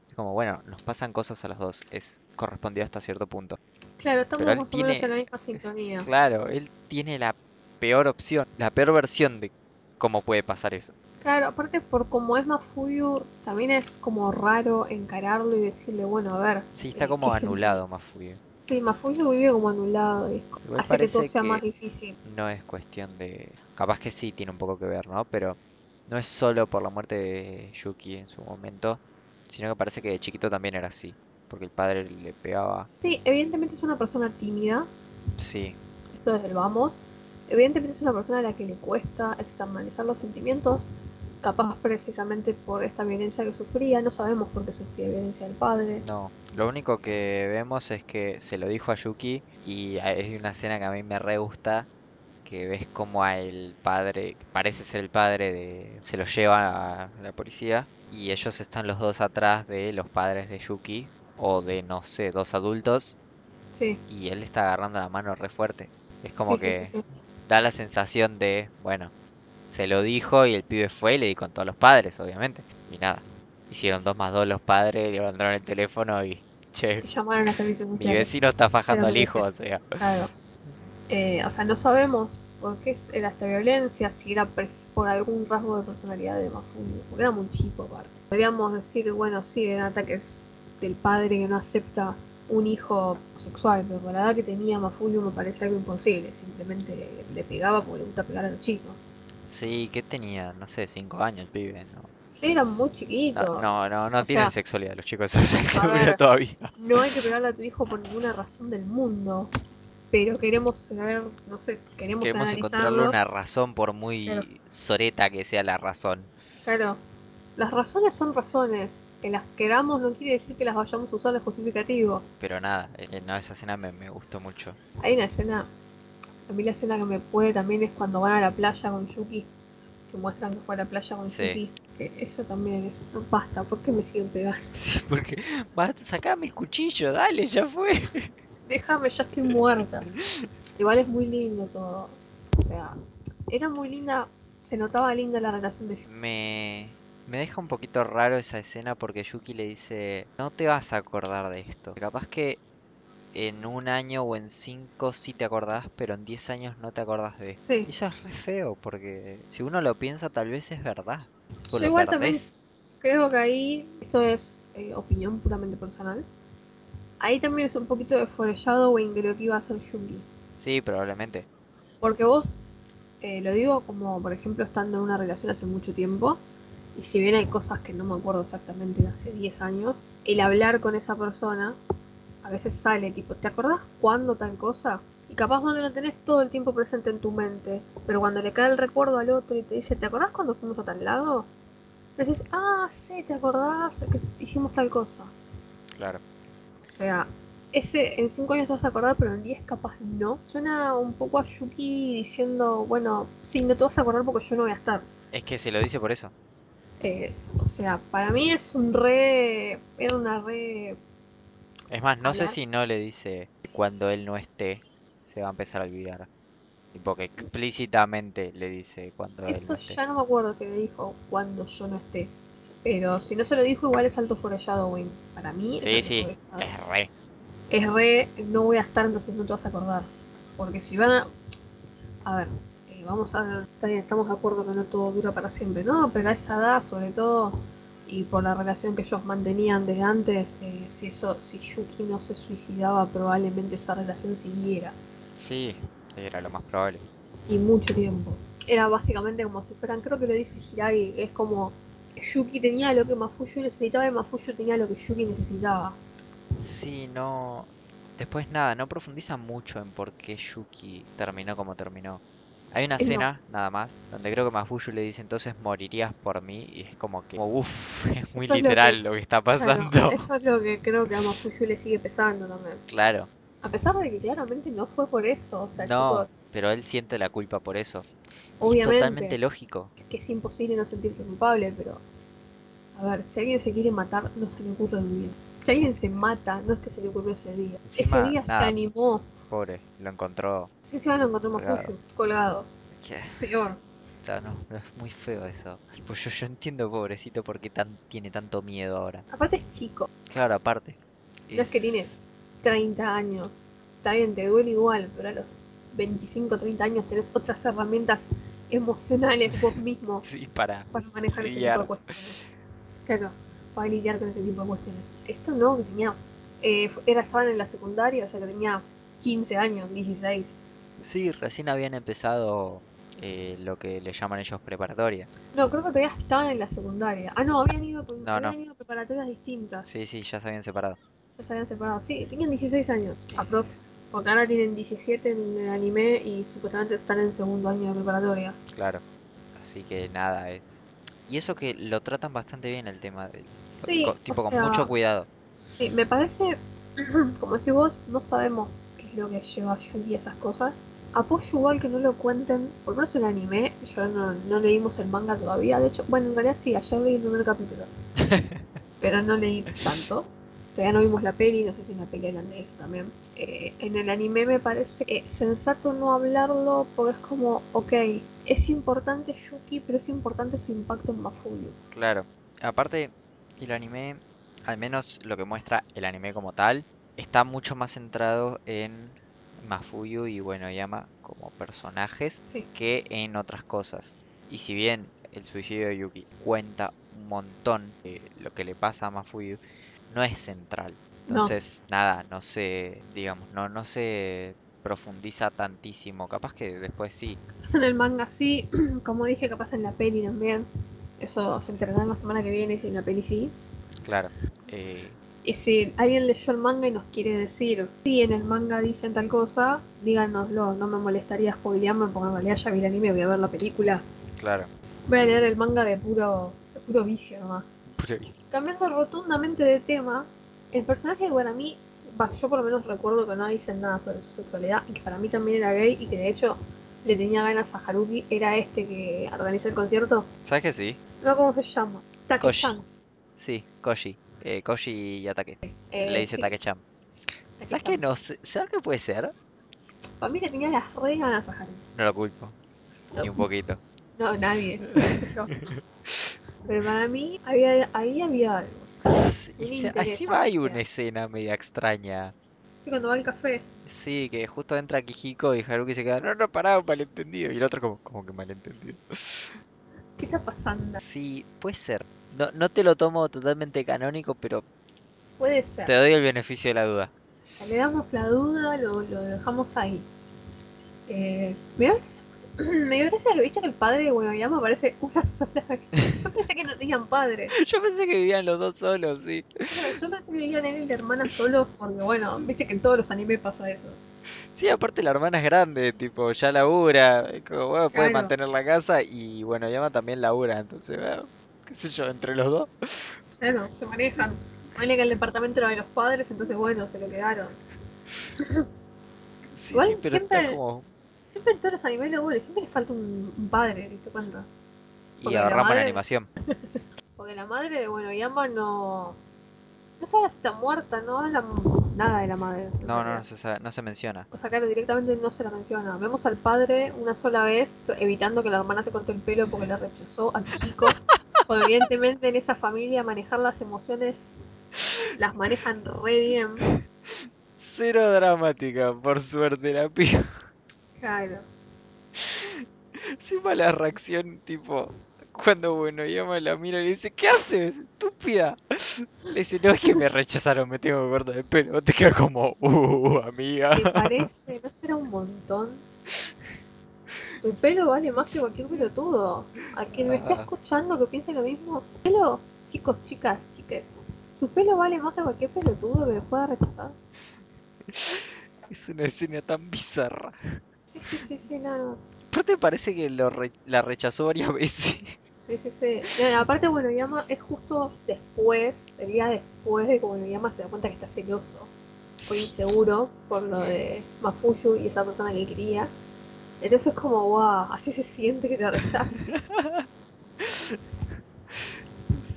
Es como, bueno, nos pasan cosas a los dos, es correspondido hasta cierto punto. Claro, estamos pero él más o menos tiene- en la misma sintonía. Claro, él tiene la peor opción, la peor versión de cómo puede pasar eso. Claro, aparte por como es Mafuyu, también es como raro encararlo y decirle, bueno, a ver. Sí, está eh, como ¿qué anulado? Mafuyu. Sí, Mafuyu vive como anulado y hace que todo sea más difícil. no es cuestión de... Capaz que sí tiene un poco que ver, ¿no? Pero no es solo por la muerte de Yuki en su momento, sino que parece que de chiquito también era así. Porque el padre le pegaba. Sí, evidentemente es una persona tímida, Sí, esto desde el vamos. Evidentemente es una persona a la que le cuesta externalizar los sentimientos, capaz precisamente por esta violencia que sufría, no sabemos por qué sufría violencia del padre. no. Lo único que vemos es que se lo dijo a Yuki y hay una escena que a mí me re gusta, que ves como el padre, parece ser el padre de... se lo lleva a la policía y ellos están los dos atrás de los padres de Yuki o de, no sé, dos adultos Sí, y él está agarrando la mano re fuerte. Es como sí, que sí, sí. da la sensación de, bueno, se lo dijo y el pibe fue y le dijo a todos los padres, obviamente. Y nada, hicieron dos más dos los padres, levantaron el teléfono y, che, Llamaron a servicios mi vecino está fajando al hijo, o sea. Claro. Eh, o sea, no sabemos por qué era esta violencia, si era por algún rasgo de personalidad de Mafuyu, porque era muy chico aparte. Podríamos decir, bueno, sí, eran ataques del padre que no acepta un hijo sexual, pero con la edad que tenía Mafuyu me parece algo imposible, simplemente le pegaba porque le gusta pegar a los chicos. Sí, ¿qué tenía? No sé, cinco años el pibe, ¿no? Sí, era muy No, chiquito. no, no, no tienen sea, sexualidad los chicos, o sea, que a mira ver. todavía. No hay que pegarle a tu hijo por ninguna razón del mundo, pero queremos saber, no sé, queremos, Queremos encontrarle una razón por muy Claro. soreta que sea la razón. Claro, las razones son razones. Que las queramos no quiere decir que las vayamos a usar de justificativo. Pero nada, eh, no, esa escena me, me gustó mucho. Hay una escena, a mí la escena que me puede también es cuando van a la playa con Yuki. Que muestran que fue a la playa con Sí. Yuki. Que eso también es, no basta, ¿por qué me siguen pegando? Sí, porque vas a sacarme el cuchillo, dale, ya fue. Déjame, ya estoy muerta. Igual es muy lindo todo. O sea, era muy linda, se notaba linda la relación de Yuki. Me, me deja un poquito raro esa escena porque Yuki le dice, no te vas a acordar de esto. Capaz que en un año o en cinco sí te acordás, pero en 10 años no te acordás de. Sí, Y eso es re feo porque si uno lo piensa tal vez es verdad. Yo igual también creo que ahí, esto es eh, opinión puramente personal, ahí también es un poquito de foreshadowing de lo que iba a hacer Yuki. Sí, probablemente. Porque vos, eh, lo digo como por ejemplo estando en una relación hace mucho tiempo, y si bien hay cosas que no me acuerdo exactamente de hace 10 años, el hablar con esa persona a veces sale tipo, ¿te acordás cuándo tal cosa? Y capaz cuando lo tenés todo el tiempo presente en tu mente, pero cuando le cae el recuerdo al otro y te dice, ¿te acordás cuando fuimos a tal lado? Decís, ah, sí, ¿te acordás que hicimos tal cosa? Claro. O sea, ese en 5 años te vas a acordar, pero en 10 capaz no. Suena un poco a Yuki diciendo, bueno, sí, no te vas a acordar porque yo no voy a estar. Es que se lo dice por eso. Eh, o sea, para mí es un re... Era una re... Es más, no sé si no le dice cuando él no esté, se va a empezar a olvidar. Tipo que explícitamente le dice cuando él no Eso ya no me acuerdo si le dijo cuando yo no esté. Pero si no se lo dijo, igual es alto foreshadowing. Para mí es Sí, alto sí, es re. es re, no voy a estar, entonces no te vas a acordar. Porque si van a... A ver, eh, vamos a... estamos de acuerdo que no todo dura para siempre, ¿no? Pero a esa edad, sobre todo, y por la relación que ellos mantenían desde antes, eh, si eso, si Yuki no se suicidaba, probablemente esa relación siguiera. Sí, era lo más probable. Y mucho tiempo. Era básicamente como si fueran, creo que lo dice Hiragi, es como... Yuki tenía lo que Mafuyu necesitaba y Mafuyu tenía lo que Yuki necesitaba. Sí, no. Después nada, no profundiza mucho en por qué Yuki terminó como terminó. Hay una no. escena, nada más, donde creo que Mafuyu le dice entonces morirías por mí y es como que, uff, es muy Eso es lo literal que- lo que está Claro, pasando. eso es lo que creo que a Mafuyu le sigue pesando también. Claro, A pesar de que claramente no fue por eso, o sea, no, chicos, pero él siente la culpa por eso. Es obviamente totalmente lógico. que es imposible no sentirse culpable, pero a ver, si alguien se quiere matar, no se le ocurre un día. Si alguien se mata, no es que se le ocurrió ese día. Encima, ese día nada. se animó. Pobre, lo encontró. Sí, sí, lo encontró Colgado. Mafuyu, colgado. Peor. no, no, es muy feo eso. Tipo, yo, yo entiendo, pobrecito, por qué tan, tiene tanto miedo ahora. Aparte es chico, Claro, aparte. no es que tiene 30 años. Está bien, te duele igual, pero a los 25, 30 años tenés otras herramientas emocionales vos mismo Sí, para. para manejar ese tipo de cuestiones. Claro, para lidiar con ese tipo de cuestiones. Esto no, que tenía. eh, era, estaban en la secundaria, o sea que tenía 15 años, 16. Sí, recién habían empezado eh, lo que le llaman ellos preparatoria. No, creo que todavía estaban en la secundaria. Ah, no, habían ido, No, habían no. ido a preparatorias distintas. Sí, sí, ya se habían separado. Ya se habían separado. Sí, tenían 16 años, aprox. Porque ahora tienen 17 en el anime y supuestamente están en segundo año de preparatoria. Claro. Así que nada, es. Y eso que lo tratan bastante bien el tema del. Sí, tipo, o con mucho cuidado. Sí, me parece, como decís vos, no sabemos lo que lleva a esas cosas. Apoyo igual que no lo cuenten, por lo menos el anime, yo no, no leímos el manga todavía, de hecho, bueno, en realidad sí, ayer leí el primer capítulo, pero no leí tanto. Todavía no vimos la peli, no sé si en la peli hablan de eso también. Eh, en el anime me parece eh, sensato no hablarlo porque es como, ok, es importante Yuki, pero es importante su impacto en Mafuyu. Claro. Aparte, el anime, al menos lo que muestra el anime como tal, está mucho más centrado en Mafuyu y bueno, Yama como personajes Sí, que en otras cosas. Y si bien el suicidio de Yuki cuenta un montón de lo que le pasa a Mafuyu, no es central. No. Entonces, nada, no se, digamos, no, no se profundiza tantísimo. Capaz que después sí. Pasa en el manga sí, como dije, capaz en la peli también. Eso se enterará la semana que viene si en la peli sí. Claro. eh, si alguien leyó el manga y nos quiere decir si en el manga dicen tal cosa, díganoslo, no me molestaría spoilearme porque en realidad ya vi el anime, voy a ver la película. claro. Voy a leer el manga de puro, de puro vicio nomás. Puro vi- Cambiando rotundamente de tema, el personaje mí, va, yo por lo menos recuerdo que no dicen nada sobre su sexualidad y que para mí también era gay y que de hecho le tenía ganas a Haruki, era este que organiza el concierto. ¿Sabes que sí? No, ¿cómo se llama? Take-chan. Sí, Koji. Eh, Koji Yatake. Eh, Le dice sí, Take-chan. ¿Sabes qué no? ¿Sabes qué puede ser? Para mí le tenía las re ganas a Haruki. No lo culpo. No. Ni un poquito. No, nadie. Pero para mí había, ahí había algo. Y encima hay una escena media extraña. Sí, cuando va al café. Sí, que justo entra Kijiko y Haruki se queda, no, no, pará, malentendido. Y el otro como, como que malentendido. ¿Qué está pasando? Sí, puede ser. No, no te lo tomo totalmente canónico, pero Puede ser. te doy el beneficio de la duda. Le damos la duda, lo, lo dejamos ahí. Eh, me dio gracia, me dio gracia que viste que el padre de Buenoyama aparece una sola vez. Yo pensé que no tenían padre. Yo pensé que vivían los dos solos, sí. Claro, Yo pensé que vivían él y la hermana solos porque, bueno, viste que en todos los animes pasa eso. Sí, aparte la hermana es grande, tipo, ya labura, como, bueno, puede Claro. mantener la casa y bueno, Yama también labura, entonces, bueno, qué sé yo, entre los dos. Claro, se manejan. Vale que el departamento era de los padres, entonces, bueno, se lo quedaron. Sí, Igual sí, pero está siempre- como... Siempre en todos los animes lo bueno, siempre le falta un, un padre, ¿viste cuenta? Y porque la agarramos la madre- animación. Porque la madre de Buenoyama no. No sabe si está muerta, no habla nada de la madre. No, no, no se, sabe- no se menciona. O sea, claro, directamente no se la menciona. Vemos al padre una sola vez evitando que la hermana se corte el pelo porque la rechazó a Kiko. Porque evidentemente en esa familia manejar las emociones las manejan re bien. Cero dramática, por suerte, la piba. Claro. Encima la reacción, tipo, cuando bueno, llama la mira y le dice, ¿qué haces? Estúpida. Le dice, no, es que me rechazaron, me tengo que cortar el pelo. Te queda como, uh, amiga. ¿Te parece? ¿No será un montón? El pelo vale más que cualquier pelotudo. A quien me esté Ah. escuchando que piense lo mismo. Pelo, chicos, chicas, chicas. Su pelo vale más que cualquier pelotudo que me pueda rechazar. Es una escena tan bizarra. Sí, sí, sí, sí, no. Aparte parece que lo re- la rechazó varias veces. Sí, sí, sí. No, aparte, bueno, Yama es justo después, el día después de que bueno, Yama se da cuenta que está celoso. Fue inseguro por lo de Mafuyu y esa persona que quería. Entonces, como, wow, así se siente que te rechazas.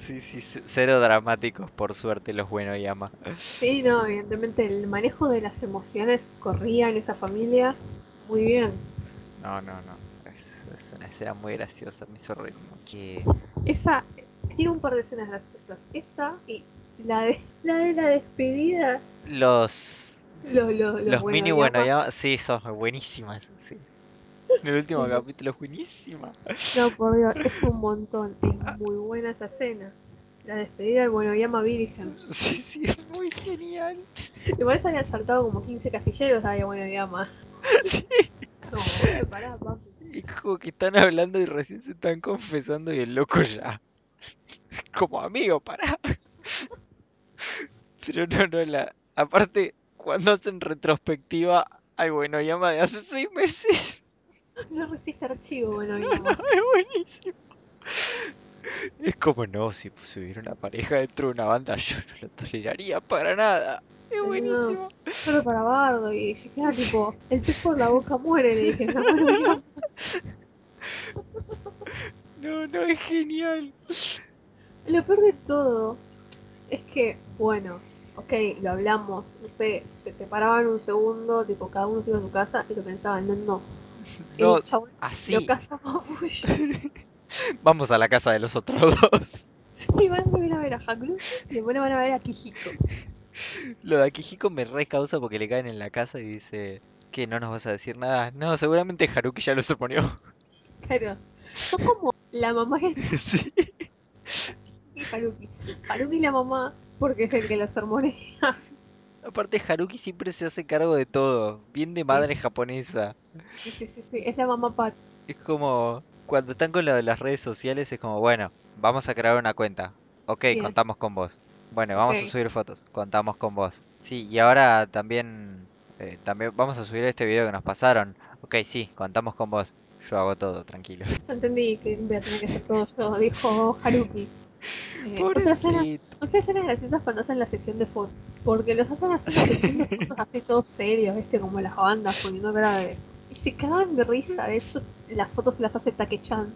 Sí, sí, cero dramáticos, por suerte, los buenos llama. Sí, no, evidentemente el manejo de las emociones corría en esa familia muy bien. No, no, no. Es, es una escena muy graciosa, me hizo reír mucho. Esa, tiene un par de escenas graciosas. Esa y la de la, de la despedida. Los, Los, los, los, los mini bueno sí, son buenísimas. Sí. En el último capítulo es buenísima. No, por Dios, es un montón. Es muy buena esa escena. La despedida del Buenoyama Virgen. Sí, sí, es muy genial. Igual se habían saltado como 15 casilleros a Buenoyama. Como, eh, pará, papi. Es como que están hablando y recién se están confesando y el loco ya. Como amigo, pará. Pero no, no, la. Aparte, cuando hacen retrospectiva al bueno llama de hace seis meses, No resiste archivo, Buenoyama. es buenísimo. Es como no, si hubiera una pareja dentro de una banda, yo no lo toleraría para nada. Es no. buenísimo. Solo para Bardo. Y se queda tipo, el pez por la boca muere, le dije. No. No, no, es genial. Lo peor de todo es que, bueno, ok, lo hablamos, no sé, se separaban un segundo, tipo, cada uno se iba a su casa y lo pensaban, no, no. No, el chabón así. lo. Vamos a la casa de los otros dos. Y van a ver a Hakuruki y después van a ver a Kijiko. Lo de Akihiko me re causa porque le caen en la casa y dice que no nos vas a decir nada. No, seguramente Haruki ya lo suponió. Claro, son como la mamá y sí. y Haruki. Haruki y la mamá, porque es el que los sermonea. Aparte Haruki siempre se hace cargo de todo, bien de madre japonesa. Sí, sí, sí, sí, es la mamá Pat. Es como cuando están con lo de las redes sociales es como, bueno, vamos a crear una cuenta. Ok, Bien. contamos con vos. Bueno, vamos a subir fotos, contamos con vos. Sí, y ahora también eh, también vamos a subir este video que nos pasaron. Ok, sí, contamos con vos. Yo hago todo, tranquilo. Entendí que voy a tener que hacer todo yo, dijo Haruki. Pobrecito. Otra escena graciosa es cuando hacen la sesión de fotos. Porque los hacen hacer la sesión de fotos así todos serios, ¿viste? Como las bandas poniendo cara de. Y se cagan de risa. De hecho, las fotos las hace Take-chan.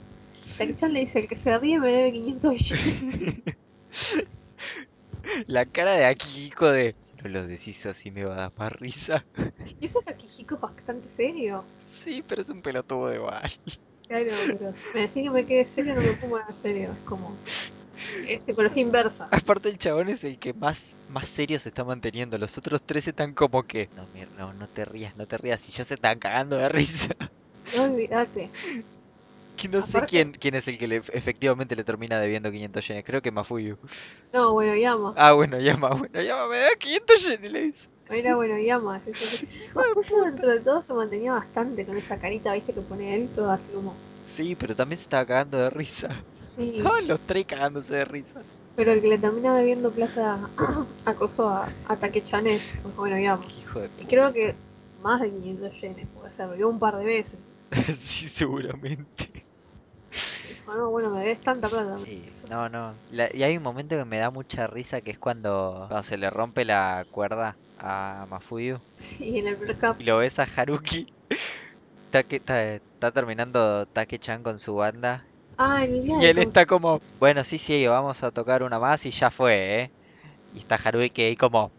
Take-chan le dice: el que se ríe me debe 500 yenes. La cara de Akihiko de no lo decís así me va a dar más risa. Y eso es Akihiko bastante serio. Sí, pero es un pelotudo de igual. Claro, pero si me decís que me quede serio, no me pongo en serio. Es como. Es psicología inversa. Aparte el chabón es el que más, más serio se está manteniendo. Los otros tres están como que no, mir- no, no te rías, no te rías. Y ya se están cagando de risa. No olvidate. Que no sé quién, quién es el que le, efectivamente le termina debiendo 500 yenes. Creo que Mafuyu. No, bueno, llama. Ah, bueno, llama, bueno, llama, me da 500 yenes, le dice. Era bueno, llama. Mafuyu dentro de todo se mantenía bastante con esa carita, ¿viste? Que pone él, todo así como. Sí, pero también se estaba cagando de risa. Sí. Los tres cagándose de risa. Pero el que le termina debiendo plata acosó a, a Take-chan es, pues, bueno, digamos. Hijo de Y creo que más de 500 yenes, porque se rió un par de veces. Sí, seguramente. Dijo, no, bueno, me debes tanta plata. Sí, no, no. La- y hay un momento que me da mucha risa que es cuando, cuando se le rompe la cuerda a Mafuyu Sí, en el recap. y lo ves a Haruki. Está, está, está terminando Take-chan con su banda Ah, en el día y de él está como, bueno, sí, sí, vamos a tocar una más y ya fue, ¿eh? Y está Haruki ahí como,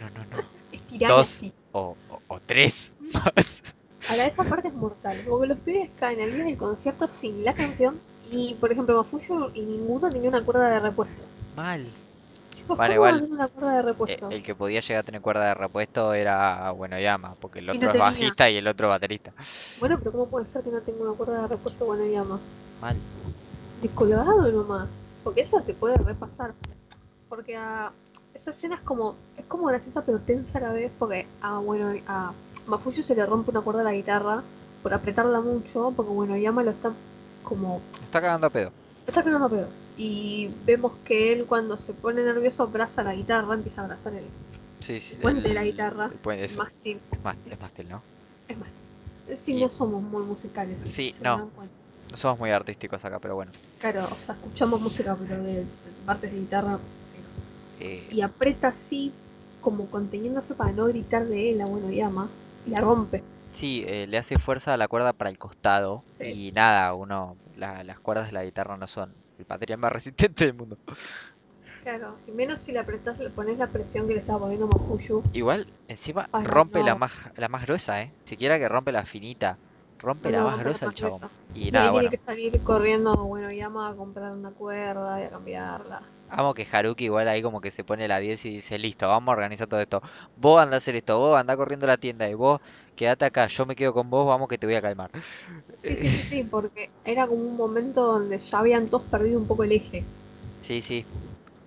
no, no, no, estirando dos. así. o, o, o tres más. Ahora, esa parte es mortal, porque los pibes caen al día del concierto sin la canción Y por ejemplo, Mafuyu y ninguno tenía una cuerda de repuesto. Mal. Chicos, Vale, ¿cómo igual, no tiene una cuerda de Eh, repuesto? el que podía llegar a tener cuerda de repuesto era bueno Yama, porque el no otro es tenía. bajista y el otro baterista. Bueno, pero ¿cómo puede ser que no tenga una cuerda de repuesto bueno llama? Mal. Descolorado nomás. Porque eso te puede repasar. Porque a esa escena es como, es como graciosa pero tensa a la vez. Porque a bueno, a Mafuyu se le rompe una cuerda a la guitarra por apretarla mucho. Porque bueno, Yama lo está como Está cagando a pedo. está cagando a pedos. Y vemos que él cuando se pone nervioso abraza la guitarra, empieza a abrazar el, Sí, sí. el puente de el- la guitarra. el puente, el eso, mástil. es más, es mástil, ¿no? Es más. Si Y- no somos muy musicales. Sí, no. No somos muy artísticos acá, pero bueno. Claro, o sea, escuchamos música, pero de, de partes de guitarra, sí. Eh, Y aprieta así, como conteniéndose para no gritar de él a Bueno Yama, y la rompe. sí, eh, le hace fuerza a la cuerda para el costado. Sí. Y nada, uno. la- las cuerdas de la guitarra no son el batería más resistente del mundo. Claro, y menos si le apretás, le pones la presión que le estaba poniendo Mafuyu. Igual, encima Ay, rompe la más, la más gruesa, ¿eh? Siquiera que rompe la finita. Rompe la más gruesa el chabón. Y Y nada, bueno. tiene que salir corriendo Bueno Yama a comprar una cuerda y a cambiarla. Amo que Haruki igual ahí como que se pone la 10 y dice, listo, vamos a organizar todo esto. Vos andá a hacer esto, vos andá corriendo a la tienda y vos quedate acá, yo me quedo con vos, vamos que te voy a calmar. Sí, sí, sí, sí, porque era como un momento donde ya habían todos perdido un poco el eje. Sí, sí,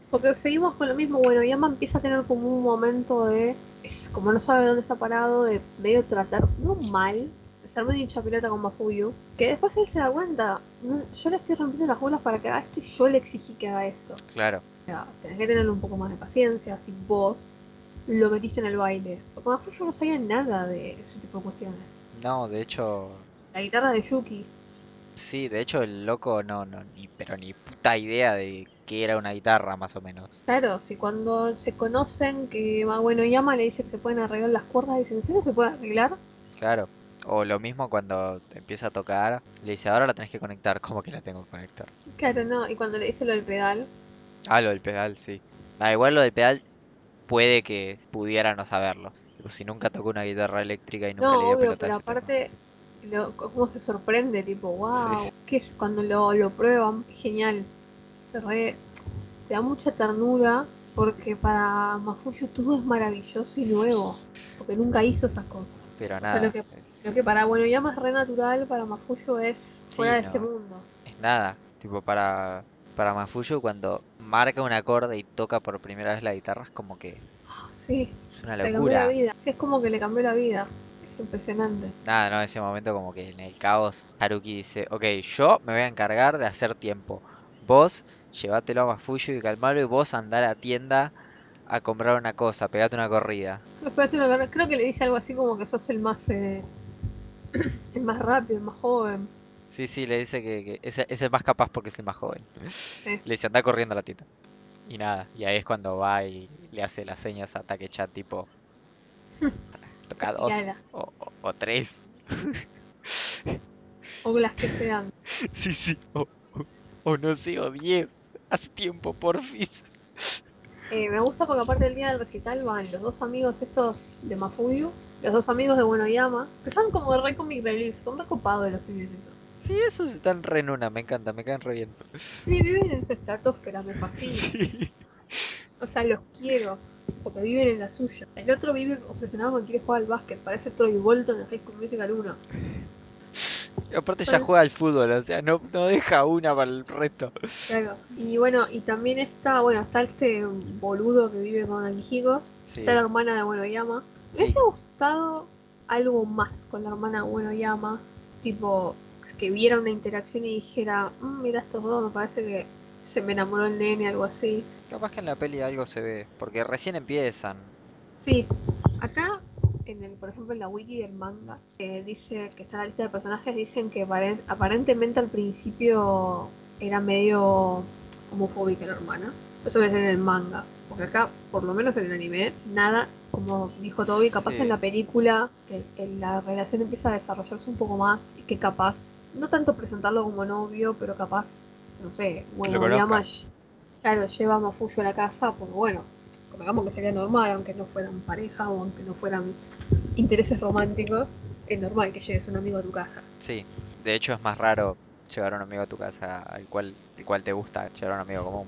Porque seguimos con lo mismo, bueno, Yama empieza a tener como un momento de, es como no sabe dónde está parado, de medio tratar, no mal, de ser medio hincha pelota con Mafuyu, que después él se da cuenta, "No, yo le estoy rompiendo las bolas para que haga esto y yo le exigí que haga esto. claro. O sea, tenés que tener un poco más de paciencia si vos lo metiste en el baile. Porque Mafuyu no sabía nada de ese tipo de cuestiones. No, de hecho, La guitarra de Yuki, sí, de hecho el loco no, no, ni, pero ni puta idea de qué era una guitarra más o menos. Claro, si cuando se conocen que va bueno Yama le dice que se pueden arreglar las cuerdas, dicen, ¿en serio se puede arreglar? Claro. O lo mismo cuando empieza a tocar, le dice, ahora la tenés que conectar, ¿cómo que la tengo que conectar? Claro, no, y cuando le dice lo del pedal, Ah, lo del pedal, sí. Ah, igual lo del pedal puede que pudiera no saberlo. Si nunca tocó una guitarra eléctrica y nunca no, le dio obvio, pelota pero aparte, lo, cómo se sorprende, tipo, wow, Sí. ¿qué es? Cuando lo, lo prueban, genial, se re, te da mucha ternura, porque para Mafuyu todo es maravilloso y nuevo, porque nunca hizo esas cosas. Pero sea, nada, lo que- Lo que para bueno Yama es re natural, para Mafuyu es Sí, fuera de no. este mundo. es nada. Tipo, para, para Mafuyu cuando marca un acorde y toca por primera vez la guitarra es como que Sí, es una le cambió la locura. vida. Sí, es como que le cambió la vida. Es impresionante. Nada, no, ese momento como que en el caos Haruki dice, ok, yo me voy a encargar de hacer tiempo. Vos llévatelo a Mafuyu y calmalo y vos andá a la tienda a comprar una cosa, pegate una corrida. Espérate una carrera- Creo que le dice algo así como que sos el más eh, el más rápido, el más joven. Sí, sí, le dice que, que es, es el más capaz porque es el más joven. Le dice, anda corriendo a la tienda. Y nada, y ahí es cuando va y le hace las señas a Take-chan tipo... Toca dos o, o- o tres. O las que sean. Sí, sí, o, o- o no sé, o diez. Hace tiempo, porfis. Eh, me gusta porque aparte del día del recital van los dos amigos estos de Mafuyu, los dos amigos de Buenoyama, que son como de re comic relief, son recopados los pibes esos. Sí, esos están re en una, me encanta, me caen re bien. Sí, viven en su estratosfera, me fascina. Sí. O sea, los quiero, porque viven en la suya. El otro vive obsesionado con quiere jugar al básquet, parece Troy Bolton en High School Musical 1. Y aparte ya juega al fútbol, o sea, no, no deja una para el resto. Claro. Y bueno, y también está, bueno, está este boludo que vive con Akihiko, Sí, está la hermana de Buenoyama. Me Sí. hubiese gustado algo más con la hermana de Buenoyama, tipo que viera una interacción y dijera, "Mm, mira estos dos, me parece que se me enamoró el nene, algo así. capaz que en la peli algo se ve, porque recién empiezan. Sí, acá, en el, por ejemplo, en la wiki del manga, eh, dice que está en la lista de personajes, dicen que aparen- aparentemente al principio era medio homofóbica la hermana. Eso es en el manga. Porque acá, por lo menos en el anime, nada, como dijo Toby, capaz Sí. en la película, que en la relación empieza a desarrollarse un poco más y que capaz, no tanto presentarlo como novio, pero capaz, no sé, bueno, conozca. Yama, claro, lleva a Mafuyo a la casa, porque bueno, digamos que sería normal, aunque no fueran pareja o aunque no fueran intereses románticos, es normal que lleves un amigo a tu casa. Sí, de hecho es más raro llevar a un amigo a tu casa al cual, el cual te gusta llevar a un amigo común.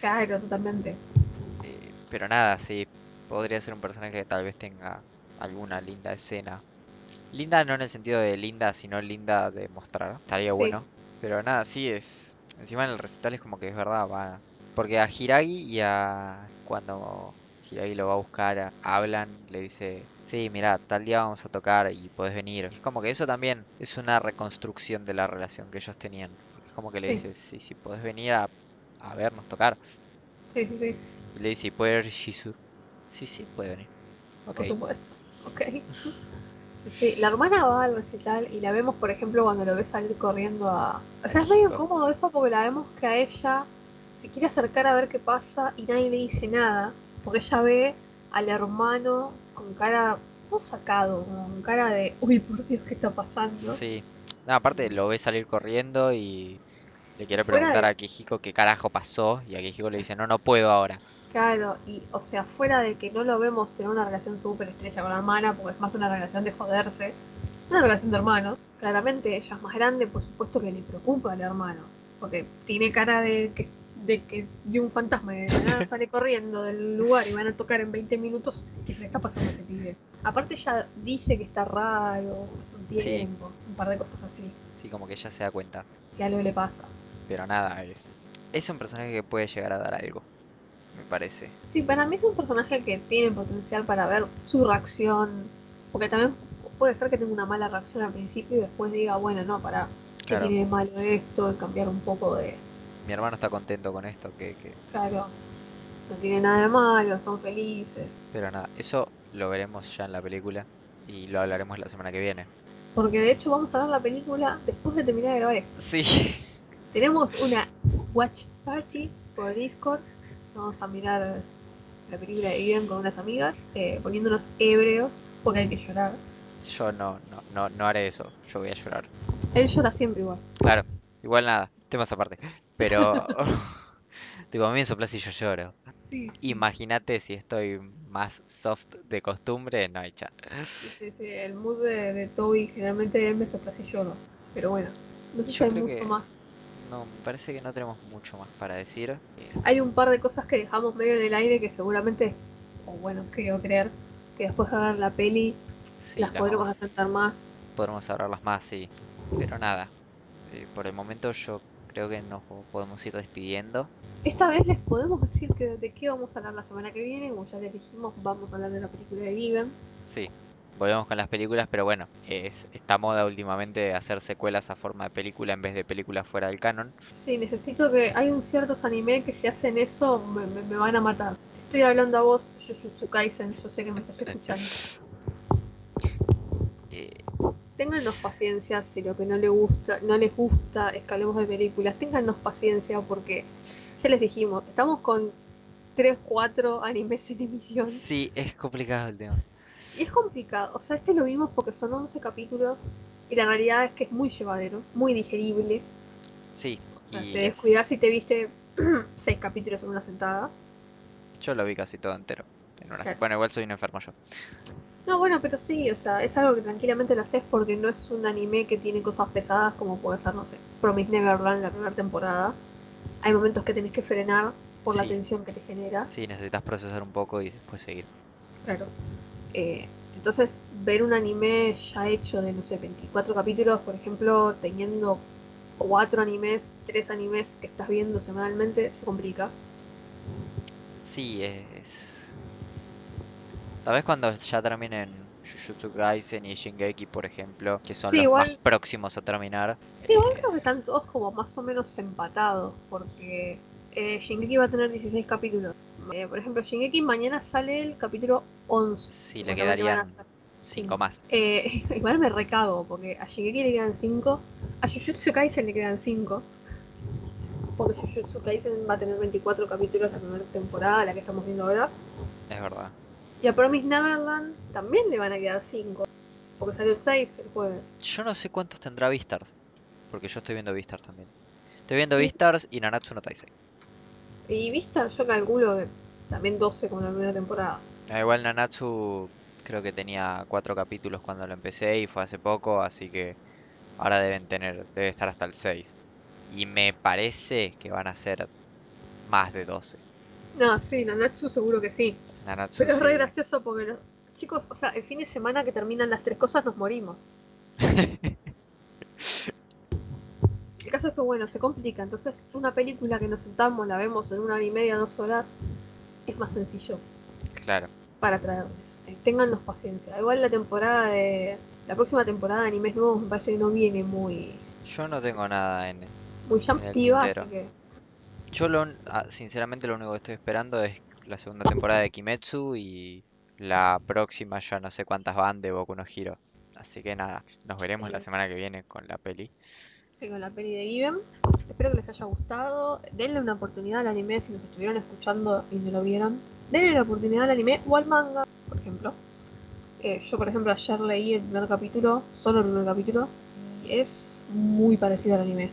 Claro, totalmente. Eh, pero nada, sí, podría ser un personaje que tal vez tenga alguna linda escena. Linda no en el sentido de linda, sino linda de mostrar. Estaría Sí. bueno. Pero nada, sí es. Encima en el recital es como que es verdad, va. Porque a Hiragi y a. Cuando Hiragi lo va a buscar, hablan, le dice: Sí, mira, tal día vamos a tocar y podés venir. Es como que eso también es una reconstrucción de la relación que ellos tenían. Es como que le Sí. dice: Sí, sí, podés venir a, a vernos tocar. Sí, sí, sí, Y le dice: ¿Puede ir Shizu? Sí, sí, puede venir. Ok. por supuesto. Ok. Sí, sí, la hermana va al recital y la vemos, por ejemplo, cuando lo ve salir corriendo a... O sea, es medio incómodo eso porque la vemos que a ella se quiere acercar a ver qué pasa y nadie le dice nada. Porque ella ve al hermano con cara, no sacado, con cara de, uy, por Dios, ¿qué está pasando? Sí. No, aparte lo ve salir corriendo y le quiere preguntar de- a Kijiko qué carajo pasó y a Kijiko le dice, no, no puedo ahora. Claro, y o sea, fuera de que no lo vemos tener una relación súper estrecha con la hermana, porque es más una relación de joderse, una relación de hermanos, claramente ella es más grande, por supuesto que le preocupa al hermano, porque tiene cara de que, de que vio un fantasma y nada sale corriendo del lugar y van a tocar en 20 minutos, ¿qué le está pasando a este pibe? Aparte ella dice que está raro hace un Sí. tiempo, un par de cosas así, Sí, como que ella se da cuenta. que algo le pasa. Pero nada, es... Es un personaje que puede llegar a dar algo, me parece. Sí, para mí es un personaje que tiene potencial para ver su reacción. Porque también puede ser que tenga una mala reacción al principio y después diga, bueno, no, para, ¿qué Claro. tiene de malo esto? Y cambiar un poco de. Mi hermano está contento con esto, que, que... Claro, no tiene nada de malo, son felices. Pero nada, eso lo veremos ya en la película y lo hablaremos la semana que viene. Porque de hecho vamos a ver la película después de terminar de grabar esto. Sí. Tenemos una watch party por Discord. Vamos a mirar la película de Ian con unas amigas, eh, poniéndonos hebreos porque hay que llorar. Yo no, no, no, no haré eso, yo voy a llorar. Él llora siempre igual. Claro, igual nada, temas aparte. Pero... tipo, a mí me soplas y yo lloro. Sí, Imagínate si estoy más soft de costumbre, no hay chat. Sí, El mood de, de Toby generalmente me sopla si lloro. Pero bueno, no sé si hay mucho que- más. No, me parece que no tenemos mucho más para decir. Hay un par de cosas que dejamos medio en el aire que seguramente, o bueno, creo creer, que después de ver la peli sí, las las podremos vamos- asentar más. podremos hablarlas más, sí. Pero nada, eh, por el momento yo creo que nos podemos ir despidiendo. Esta vez les podemos decir que de qué vamos a hablar la semana que viene, como ya les dijimos, vamos a hablar de la película de Given. Sí, volvemos con las películas, pero bueno, es esta moda últimamente de hacer secuelas a forma de película en vez de películas fuera del canon. Sí, necesito que hay un ciertos anime que si hacen eso me, me- me van a matar. Te estoy hablando a vos, Jujutsu Kaisen, yo sé que me estás escuchando. Téngannos paciencia si lo que no les gusta, no les gusta es que hablemos de películas. Téngannos paciencia porque ya les dijimos, estamos con 3, 4 animes en emisión. sí, es complicado el tema. Y es complicado. O sea, este lo vimos porque son 11 capítulos y la realidad es que es muy llevadero, muy digerible. Sí, O sea, y te es- descuidas y te viste 6 capítulos en una sentada. yo lo vi casi todo entero. En una Claro. Bueno, igual soy un enfermo yo. No, bueno, pero sí, o sea, es algo que tranquilamente lo haces porque no es un anime que tiene cosas pesadas como puede ser, no sé, Promise Neverland la primera temporada. Hay momentos que tenés que frenar por la tensión que te genera. Sí, necesitas procesar un poco y después seguir. Claro. Eh, entonces, ver un anime ya hecho de, no sé, 24 capítulos, por ejemplo, teniendo cuatro animes, tres animes que estás viendo semanalmente, se complica. Sí, es... Tal vez cuando ya terminen Jujutsu Kaisen y Shingeki, por ejemplo, que son Sí, los más igual- próximos a terminar. Sí, igual creo que están todos como más o menos empatados, porque eh, Shingeki va a tener 16 capítulos. Eh, por ejemplo, Shingeki mañana sale el capítulo 11. Sí, le quedarían ser cinco más. Eh, igual me recago, porque a Shingeki le quedan 5, a Jujutsu Kaisen le quedan 5. Porque Jujutsu Kaisen va a tener 24 capítulos la primera temporada, la que estamos viendo ahora. Es verdad. Y a Promise Neverland también le van a quedar 5. Porque salió el 6 el jueves. Yo no sé cuántos tendrá Beastars. Porque yo estoy viendo Beastars también. Estoy viendo Sí. Y Nanatsu no Taisei. Y Vistar yo calculo que también 12 como la primera temporada. Ah, igual Nanatsu creo que tenía cuatro capítulos cuando lo empecé y fue hace poco, así que Ahora deben tener, debe estar hasta el 6. Y me parece que van a ser más de 12. No, sí, Nanatsu seguro que sí. Nanatsu Pero es re gracioso porque los chicos, o sea, el fin de semana que terminan las tres cosas nos morimos. El caso es que, bueno, se complica. Entonces, una película que nos sentamos, la vemos en una hora y media, dos horas, es más sencillo Claro. para traerles. Eh, Téngannos paciencia. Igual la temporada de. La próxima temporada de animes nuevos me parece que no viene muy, Yo no tengo nada en... muy llamativa, así que. Yo lo, ah, sinceramente lo único que estoy esperando es la segunda temporada de Kimetsu y la próxima ya no sé cuántas van de Boku no Hero. Así que nada, nos veremos la semana que viene con la peli. Sí, con la peli de Given. Espero que les haya gustado. Denle una oportunidad al anime si nos estuvieron escuchando y no lo vieron. Denle la oportunidad al anime o al manga, por ejemplo. Eh, yo, por ejemplo, ayer leí el primer capítulo, solo el primer capítulo, y es muy parecido al anime.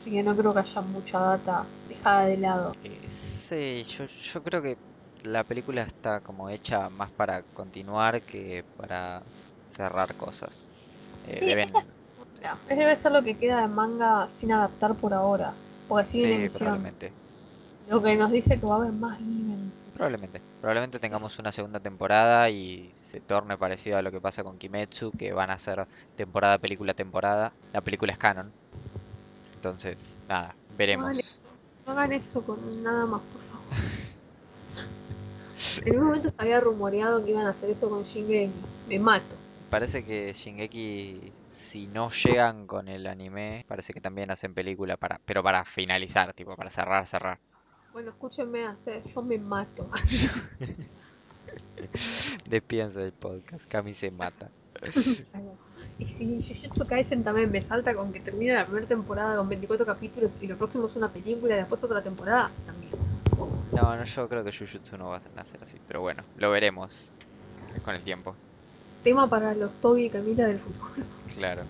Así que no creo que haya mucha data dejada de lado. Eh, sí, yo, yo creo que la película está como hecha más para continuar que para cerrar cosas. Eh, Sí, deben... es, la- debe ser lo que queda de manga sin adaptar por ahora. Porque sigue Sí, emisión. probablemente. Lo que nos dice que va a haber más Given. Probablemente. Probablemente tengamos una segunda temporada y se torne parecido a lo que pasa con Kimetsu, que van a ser temporada, película, temporada. La película es canon. Entonces, nada, No hagan veremos. eso, no hagan eso con nada más, por favor. En un momento se había rumoreado que iban a hacer eso con Shingeki. Me mato. Parece que Shingeki, si no llegan con el anime, parece que también hacen película para, pero para finalizar, tipo, para cerrar, cerrar. Bueno, escúchenme a ustedes, yo me mato. Despídense del podcast, Cami se mata. Y si Jujutsu Kaisen también me salta con que termina la primera temporada con 24 capítulos y lo próximo es una película y después otra temporada, también. No, no, yo creo que Jujutsu no va a ser así, pero bueno, lo veremos con el tiempo. Tema para los Toby y Camila del futuro. Claro.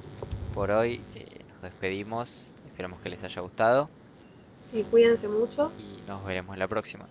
Por hoy eh, nos despedimos. Esperamos que les haya gustado Sí, cuídense mucho. y nos veremos la próxima.